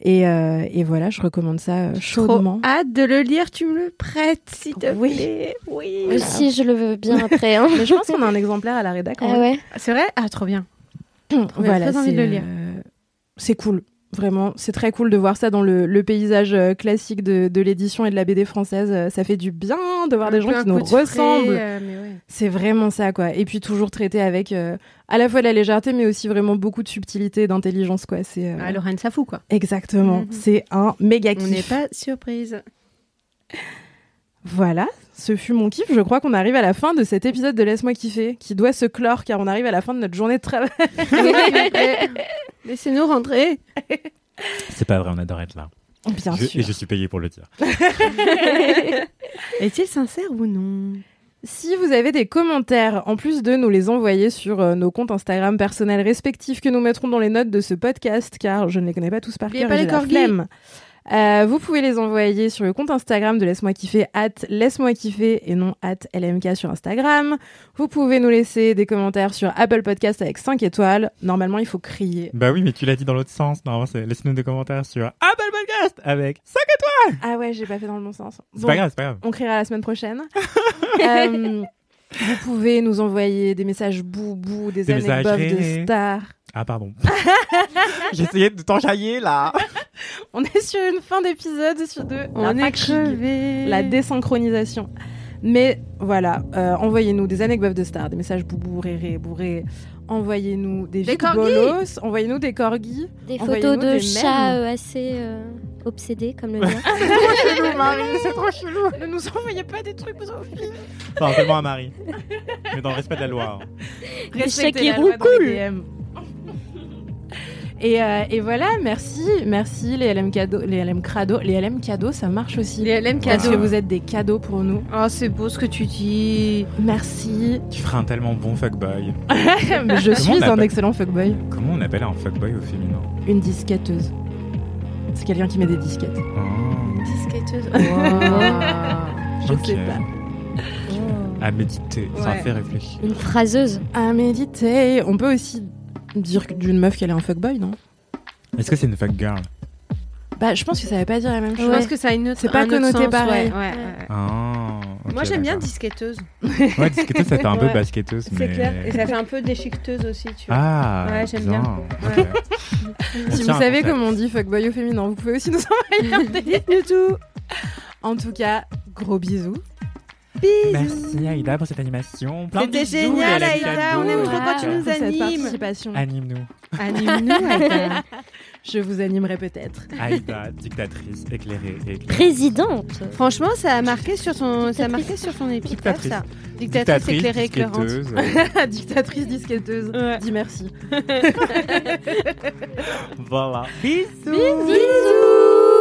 Et, euh, et voilà, je recommande ça euh, chaudement. Trop hâte de le lire, tu me le prêtes, s'il te Oui. plaît. Oui. Aussi, je le veux bien après. Hein. Mais je pense qu'on a un exemplaire à la rédac. Ah ouais C'est vrai? Ah, trop bien. voilà, très envie de le lire. euh, c'est cool. Vraiment, c'est très cool de voir ça dans le, le paysage euh, classique de, de l'édition et de la BD française. Euh, Ça fait du bien de voir des gens un qui nous ressemblent. euh, ouais. C'est vraiment ça, quoi. Et puis toujours traité avec euh, à la fois la légèreté, mais aussi vraiment beaucoup de subtilité et d'intelligence, quoi. C'est euh, Ah, Lorraine Safou, quoi. exactement. Mhm. C'est un méga On n'est kiff. pas surprise. Voilà, ce fut mon kiff. Je crois qu'on arrive à la fin de cet épisode de Laisse-moi kiffer, qui doit se clore car on arrive à la fin de notre journée de travail. Laissez-nous rentrer. C'est pas vrai, on adore être là. Bien Je- sûr. Et je suis payé pour le dire. Est-il sincère ou non? Si vous avez des commentaires, en plus de nous les envoyer sur euh, nos comptes Instagram personnels respectifs que nous mettrons dans les notes de ce podcast, car je ne les connais pas tous par cœur j'ai les la corgis. flemme. Euh, vous pouvez les envoyer sur le compte Instagram de Laisse-moi kiffer, at Laisse-moi kiffer et non at LMK sur Instagram. Vous pouvez nous laisser des commentaires sur Apple Podcast avec 5 étoiles. Normalement, il faut crier. Bah oui, mais tu l'as dit dans l'autre sens. Normalement, c'est laisse-nous des commentaires sur Apple Podcast avec 5 étoiles. Ah ouais, j'ai pas fait dans le bon sens. C'est Bon, pas grave, c'est pas grave. On criera la semaine prochaine. Euh, vous pouvez nous envoyer des messages boubou, des, Des anecdotes de stars. Ah, pardon. J'essayais de t'enjailler là. On est sur une fin d'épisode sur de On la est crevé. la désynchronisation. Mais voilà, euh, envoyez-nous des anecdotes de stars, des messages boubou, réré, bourré. Envoyez-nous des, Des bolos, envoyez-nous des corgis. Des photos de des chats euh, assez euh, obsédés, comme le mien. chelou, Marie, c'est trop chelou. Ne nous envoyez pas des trucs zoophilies. Enfin, seulement à Marie. Mais dans le respect de la loi. hein. Respectez la loi dans roulent. les DM. Et, euh, et voilà, merci, merci les LM cadeaux, les LM cadeaux, les LM cadeaux, ça marche aussi. Les LM Parce que cadeaux. vous êtes des cadeaux pour nous. Oh, c'est beau ce que tu dis. Merci. Tu feras un tellement bon fuckboy. Mais je suis un excellent fuckboy. Comment on appelle un fuckboy au féminin Une disquetteuse. C'est quelqu'un qui met des disquettes. Oh. Disquetteuse. Je Ok. sais pas. À méditer, ça Ouais. fait réfléchir. Une phraseuse. À méditer. On peut aussi dire d'une meuf qu'elle est un fuckboy, non Est-ce que c'est une fuck girl Bah, je pense que ça veut pas dire la même Je chose. pense que ça a une autre, C'est pas un autre connoté sens, pareil. Ouais, ouais, ouais. Ah. Moi j'aime bien disquetteuse. Ouais, disquetteuse, ça fait un peu Ouais. basketteuse. C'est mais... clair. Et ça fait un peu déchiqueteuse aussi, tu vois. Ah. Ouais, j'aime bien. Si vous savez comment on dit fuckboy au féminin, vous pouvez aussi nous envoyer un Dites-nous tout. En tout cas, gros bisous. Merci Aïda pour cette animation. Plein de C'était génial, Aïda, on aime trop quand tu nous animes. participation. Anime-nous. Anime-nous, Aïda. Je vous animerai peut-être. Aïda, dictatrice, éclairée. Présidente. Franchement, ça a marqué sur son, ça a marqué sur son épitaphe, Dictatrice. ça. Dictatrice éclairée, éclairante. Dictatrice disquetteuse. Dis merci. voilà. Bisous. Bisous.